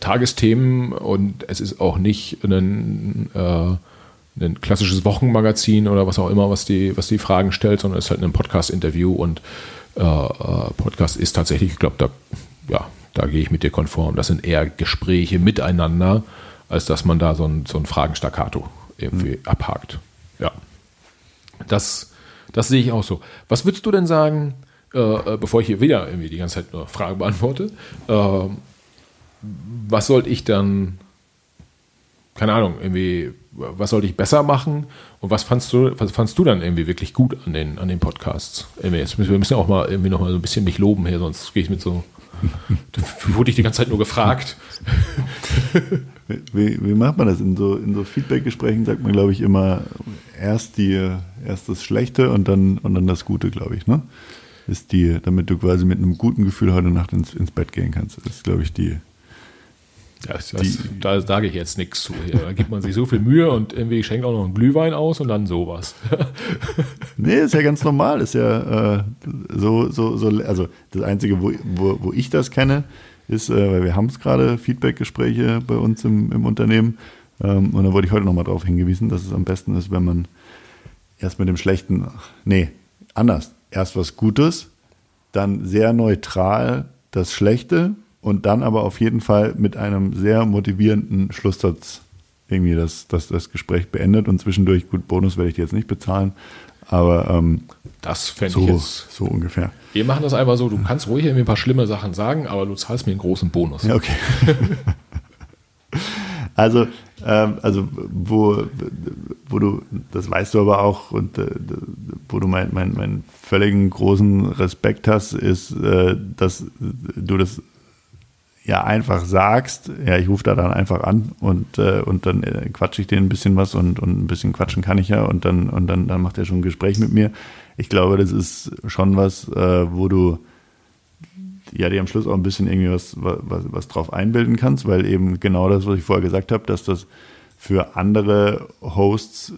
Tagesthemen und es ist auch nicht ein, äh, ein klassisches Wochenmagazin oder was auch immer, was die, was die Fragen stellt, sondern es ist halt ein Podcast-Interview und äh, äh Podcast ist tatsächlich, ich glaube, da, ja, da gehe ich mit dir konform. Das sind eher Gespräche miteinander, als dass man da so ein, so ein Fragenstaccato irgendwie mhm. abhakt. Ja. Das, das sehe ich auch so. Was würdest du denn sagen, äh, äh, bevor ich hier wieder irgendwie die ganze Zeit nur Fragen beantworte, äh, was sollte ich dann, keine Ahnung, irgendwie, was sollte ich besser machen und was fandst du, was fandst du dann irgendwie wirklich gut an den, an den Podcasts? Irgendwie, jetzt müssen wir müssen auch mal irgendwie noch mal so ein bisschen mich loben hier, sonst gehe ich mit so, wurde ich die ganze Zeit nur gefragt. Wie, wie, macht man das? In so, in so Feedback-Gesprächen sagt man, glaube ich, immer erst, die, erst das Schlechte und dann, und dann das Gute, glaube ich. Ne? ist die, damit du quasi mit einem guten Gefühl heute Nacht ins, ins Bett gehen kannst. Ist, glaube ich, die. Ja, das, die, da sage ich jetzt nichts zu. Hier. Da gibt man sich so viel Mühe und irgendwie schenkt auch noch einen Glühwein aus und dann sowas. nee, ist ja ganz normal. Ist ja äh, so, so, so, also das Einzige, wo, wo, wo ich das kenne, ist, äh, weil wir haben es gerade, Feedback-Gespräche bei uns im, im Unternehmen. Ähm, und da wurde ich heute nochmal darauf hingewiesen, dass es am besten ist, wenn man erst mit dem Schlechten, nee, anders erst was Gutes, dann sehr neutral das Schlechte und dann aber auf jeden Fall mit einem sehr motivierenden Schlusssatz irgendwie das, das, das Gespräch beendet und zwischendurch, gut, Bonus werde ich dir jetzt nicht bezahlen, aber ähm, das fände so, ich jetzt so ungefähr. Wir machen das einfach so, du kannst ruhig irgendwie ein paar schlimme Sachen sagen, aber du zahlst mir einen großen Bonus. Ja, okay. Also, ähm, also wo, wo du, das weißt du aber auch, und äh, wo du meinen mein, mein völligen großen Respekt hast, ist, äh, dass du das ja einfach sagst, ja, ich rufe da dann einfach an und, äh, und dann äh, quatsche ich dir ein bisschen was und, und ein bisschen quatschen kann ich ja und dann, und dann, dann macht er schon ein Gespräch mit mir. Ich glaube, das ist schon was, äh, wo du ja dir am Schluss auch ein bisschen irgendwie was, was, was drauf einbilden kannst, weil eben genau das, was ich vorher gesagt habe, dass das für andere Hosts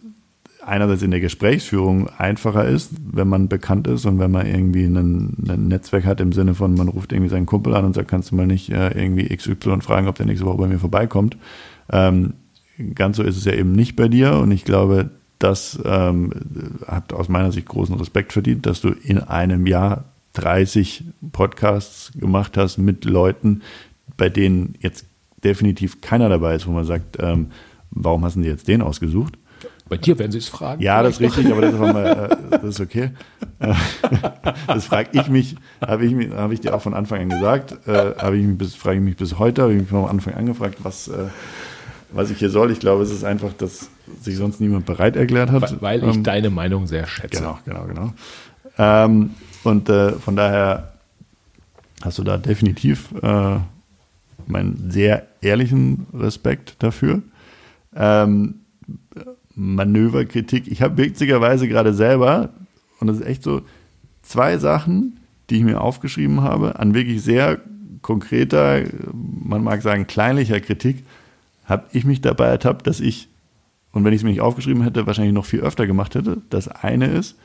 einerseits in der Gesprächsführung einfacher ist, wenn man bekannt ist und wenn man irgendwie ein Netzwerk hat im Sinne von, man ruft irgendwie seinen Kumpel an und sagt, kannst du mal nicht äh, irgendwie XY fragen, ob der nächste Woche bei mir vorbeikommt. Ähm, ganz so ist es ja eben nicht bei dir und ich glaube, das ähm, hat aus meiner Sicht großen Respekt verdient, dass du in einem Jahr 30 Podcasts gemacht hast mit Leuten, bei denen jetzt definitiv keiner dabei ist, wo man sagt, ähm, warum hast du jetzt den ausgesucht? Bei dir werden sie es fragen. Ja, das ist richtig, aber das ist, mal, äh, das ist okay. das frage ich mich, habe ich, hab ich dir auch von Anfang an gesagt, äh, habe ich mich bis, frage ich mich bis heute, habe ich mich von Anfang an gefragt, was, äh, was ich hier soll. Ich glaube, es ist einfach, dass sich sonst niemand bereit erklärt hat. Weil ich ähm, deine Meinung sehr schätze. Genau, genau, genau. Ähm, und äh, von daher hast du da definitiv äh, meinen sehr ehrlichen Respekt dafür. Ähm, Manöverkritik. Ich habe witzigerweise gerade selber, und das ist echt so, zwei Sachen, die ich mir aufgeschrieben habe, an wirklich sehr konkreter, man mag sagen kleinlicher Kritik, habe ich mich dabei ertappt, dass ich, und wenn ich es mir nicht aufgeschrieben hätte, wahrscheinlich noch viel öfter gemacht hätte. Das eine ist,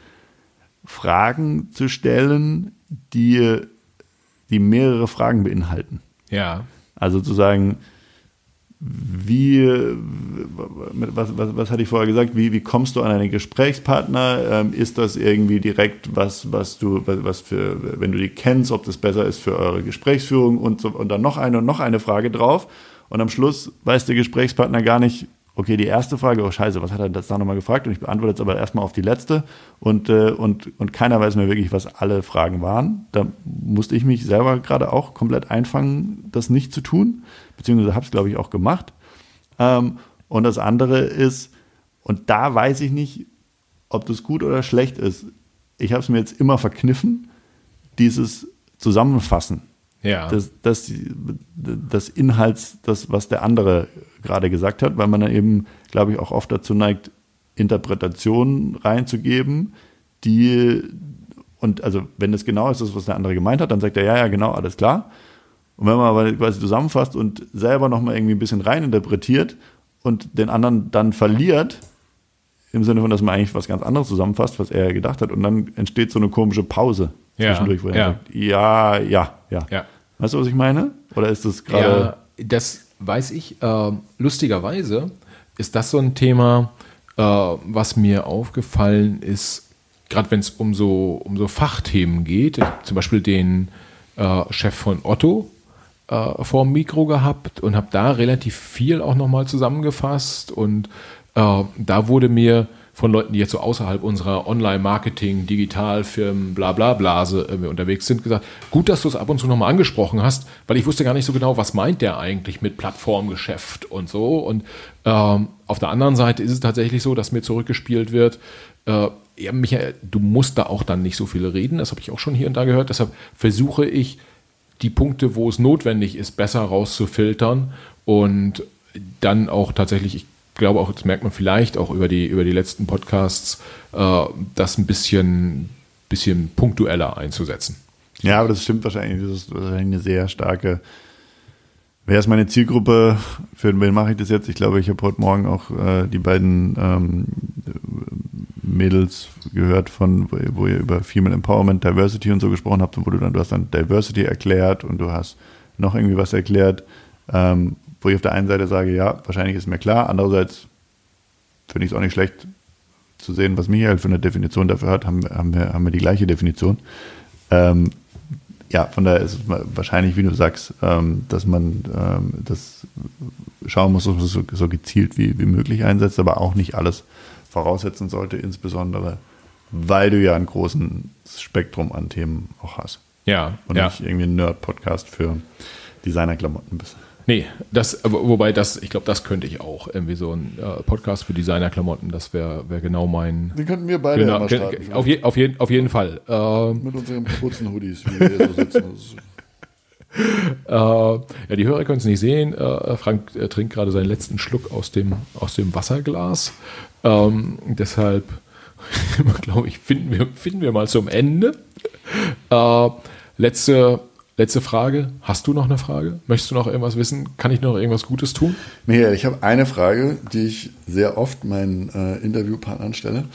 Fragen zu stellen, die, die mehrere Fragen beinhalten. Ja. Also zu sagen, wie, was, was, was hatte ich vorher gesagt, wie, wie kommst du an einen Gesprächspartner? Ähm, ist das irgendwie direkt was, was du, was für, wenn du die kennst, ob das besser ist für eure Gesprächsführung und, so, und dann noch eine und noch eine Frage drauf. Und am Schluss weiß der Gesprächspartner gar nicht, okay, die erste Frage, oh scheiße, was hat er das da nochmal gefragt? Und ich beantworte jetzt aber erstmal auf die letzte und, äh, und, und keiner weiß mehr wirklich, was alle Fragen waren. Da musste ich mich selber gerade auch komplett einfangen, das nicht zu tun, beziehungsweise habe es, glaube ich, auch gemacht. Ähm, und das andere ist, und da weiß ich nicht, ob das gut oder schlecht ist. Ich habe es mir jetzt immer verkniffen, dieses Zusammenfassen. Ja. Das, das, das Inhalts, das, was der andere gerade gesagt hat, weil man dann eben, glaube ich, auch oft dazu neigt, Interpretationen reinzugeben, die, und also wenn das genau ist, das, was der andere gemeint hat, dann sagt er, ja, ja, genau, alles klar. Und wenn man aber quasi zusammenfasst und selber nochmal irgendwie ein bisschen reininterpretiert und den anderen dann verliert, im Sinne von, dass man eigentlich was ganz anderes zusammenfasst, was er gedacht hat, und dann entsteht so eine komische Pause ja, zwischendurch, wo er ja. sagt, ja, ja, ja, Ja. Weißt du, was ich meine? Oder ist das gerade. Ja, das weiß ich. Äh, lustigerweise ist das so ein Thema, äh, was mir aufgefallen ist, gerade wenn es um so, um so Fachthemen geht. Ich habe zum Beispiel den äh, Chef von Otto äh, vor dem Mikro gehabt und habe da relativ viel auch nochmal zusammengefasst. Und äh, da wurde mir von Leuten, die jetzt so außerhalb unserer Online-Marketing, Digitalfirmen, bla bla Blase äh, unterwegs sind, gesagt, gut, dass du es ab und zu nochmal angesprochen hast, weil ich wusste gar nicht so genau, was meint der eigentlich mit Plattformgeschäft und so. Und ähm, auf der anderen Seite ist es tatsächlich so, dass mir zurückgespielt wird, äh, ja, Michael, du musst da auch dann nicht so viel reden, das habe ich auch schon hier und da gehört, deshalb versuche ich, die Punkte, wo es notwendig ist, besser rauszufiltern und dann auch tatsächlich, ich glaube auch, das merkt man vielleicht auch über die, über die letzten Podcasts, äh, das ein bisschen, bisschen punktueller einzusetzen. Ja, aber das stimmt wahrscheinlich. Das ist wahrscheinlich eine sehr starke. Wer ist meine Zielgruppe? Für wen mache ich das jetzt? Ich glaube, ich habe heute Morgen auch äh, die beiden ähm, Mädels gehört, von, wo, wo ihr über Female Empowerment, Diversity und so gesprochen habt wo du dann, du hast dann Diversity erklärt und du hast noch irgendwie was erklärt, ähm, wo ich auf der einen Seite sage, ja, wahrscheinlich ist mir klar, andererseits finde ich es auch nicht schlecht zu sehen, was Michael für eine Definition dafür hat, haben, haben, wir, haben wir die gleiche Definition. Ähm, ja, von daher ist es wahrscheinlich, wie du sagst, ähm, dass man ähm, das schauen muss, dass man so, so gezielt wie, wie möglich einsetzt, aber auch nicht alles voraussetzen sollte, insbesondere weil du ja ein großes Spektrum an Themen auch hast. Ja, Und ja. nicht irgendwie ein Nerd-Podcast für Designerklamotten bist. Nee, das, wobei das, ich glaube, das könnte ich auch. Irgendwie so ein äh, Podcast für Designerklamotten, das wäre wär genau mein. Den könnten wir beide Genau, gen- auf, je, auf, jeden, auf jeden Fall. Ähm, mit unseren kurzen Hoodies, wie wir hier so sitzen. Äh, ja, die Hörer können es nicht sehen. Äh, Frank äh, trinkt gerade seinen letzten Schluck aus dem, aus dem Wasserglas. Ähm, deshalb, glaube ich, finden wir, finden wir mal zum Ende. Äh, letzte, letzte Frage. Hast du noch eine Frage? Möchtest du noch irgendwas wissen? Kann ich noch irgendwas Gutes tun? Michael, ich habe eine Frage, die ich sehr oft meinen äh, Interviewpartnern stelle.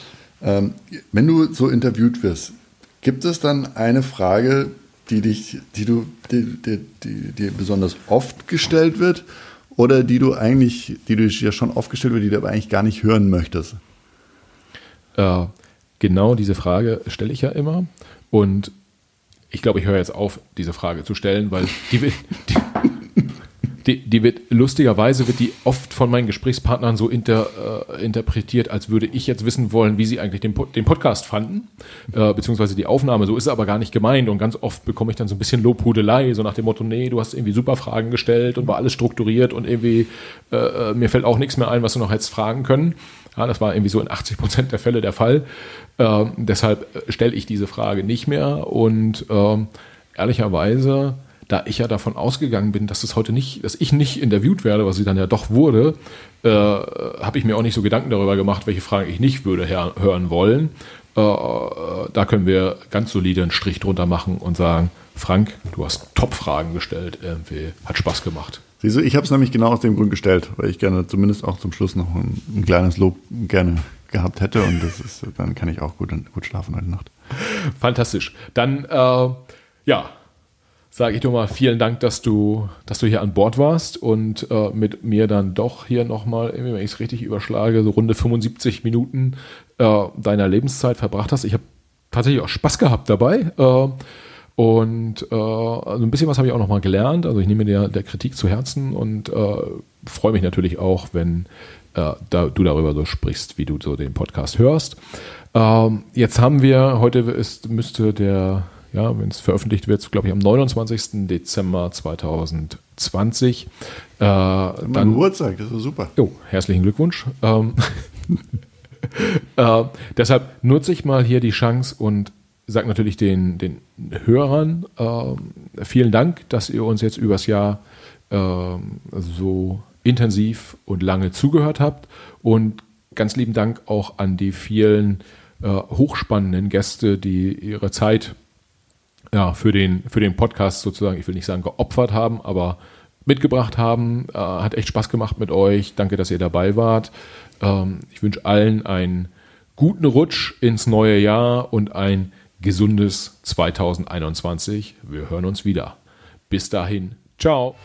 Ähm, wenn du so interviewt wirst, gibt es dann eine Frage, die dich, die du, die, die, die, die besonders oft gestellt wird oder die du eigentlich, die du ja schon oft gestellt wird, die du aber eigentlich gar nicht hören möchtest? Äh, genau diese Frage stelle ich ja immer. Und ich glaube, ich höre jetzt auf, diese Frage zu stellen, weil die wird, die, die, die wird lustigerweise wird die oft von meinen Gesprächspartnern so inter, äh, interpretiert, als würde ich jetzt wissen wollen, wie sie eigentlich den, den Podcast fanden, äh, beziehungsweise die Aufnahme. So ist es aber gar nicht gemeint. Und ganz oft bekomme ich dann so ein bisschen Lobhudelei, so nach dem Motto, nee, du hast irgendwie super Fragen gestellt und war alles strukturiert und irgendwie äh, äh, mir fällt auch nichts mehr ein, was du noch hättest fragen können. Ja, das war irgendwie so in 80 Prozent der Fälle der Fall. Ähm, deshalb äh, stelle ich diese Frage nicht mehr und ähm, ehrlicherweise da ich ja davon ausgegangen bin, dass es heute nicht, dass ich nicht interviewt werde, was ich dann ja doch wurde, äh, habe ich mir auch nicht so Gedanken darüber gemacht, welche Fragen ich nicht würde hören wollen. Äh, da können wir ganz solide einen Strich drunter machen und sagen, Frank, du hast Top-Fragen gestellt, irgendwie hat Spaß gemacht. Siehst du, ich habe es nämlich genau aus dem Grund gestellt, weil ich gerne zumindest auch zum Schluss noch ein, ein kleines Lob gerne gehabt hätte und das ist, dann kann ich auch gut, gut schlafen heute Nacht. Fantastisch. Dann, äh, ja, sage ich dir mal vielen Dank, dass du, dass du hier an Bord warst und äh, mit mir dann doch hier nochmal, wenn ich es richtig überschlage, so runde 75 Minuten äh, deiner Lebenszeit verbracht hast. Ich habe tatsächlich auch Spaß gehabt dabei. Äh, und äh, also ein bisschen was habe ich auch nochmal gelernt. Also ich nehme dir der Kritik zu Herzen und äh, freue mich natürlich auch, wenn äh, da, du darüber so sprichst, wie du so den Podcast hörst. Ähm, jetzt haben wir, heute ist, müsste der ja, wenn es veröffentlicht wird, glaube ich, am 29. Dezember 2020. Äh, mein dann, Geburtstag, das ist super. Oh, herzlichen Glückwunsch. Ähm, äh, deshalb nutze ich mal hier die Chance und sage natürlich den, den Hörern äh, vielen Dank, dass ihr uns jetzt übers Jahr äh, so intensiv und lange zugehört habt und ganz lieben Dank auch an die vielen äh, hochspannenden Gäste, die ihre Zeit ja, für, den, für den Podcast sozusagen, ich will nicht sagen geopfert haben, aber mitgebracht haben. Äh, hat echt Spaß gemacht mit euch. Danke, dass ihr dabei wart. Ähm, ich wünsche allen einen guten Rutsch ins neue Jahr und ein gesundes 2021. Wir hören uns wieder. Bis dahin. Ciao.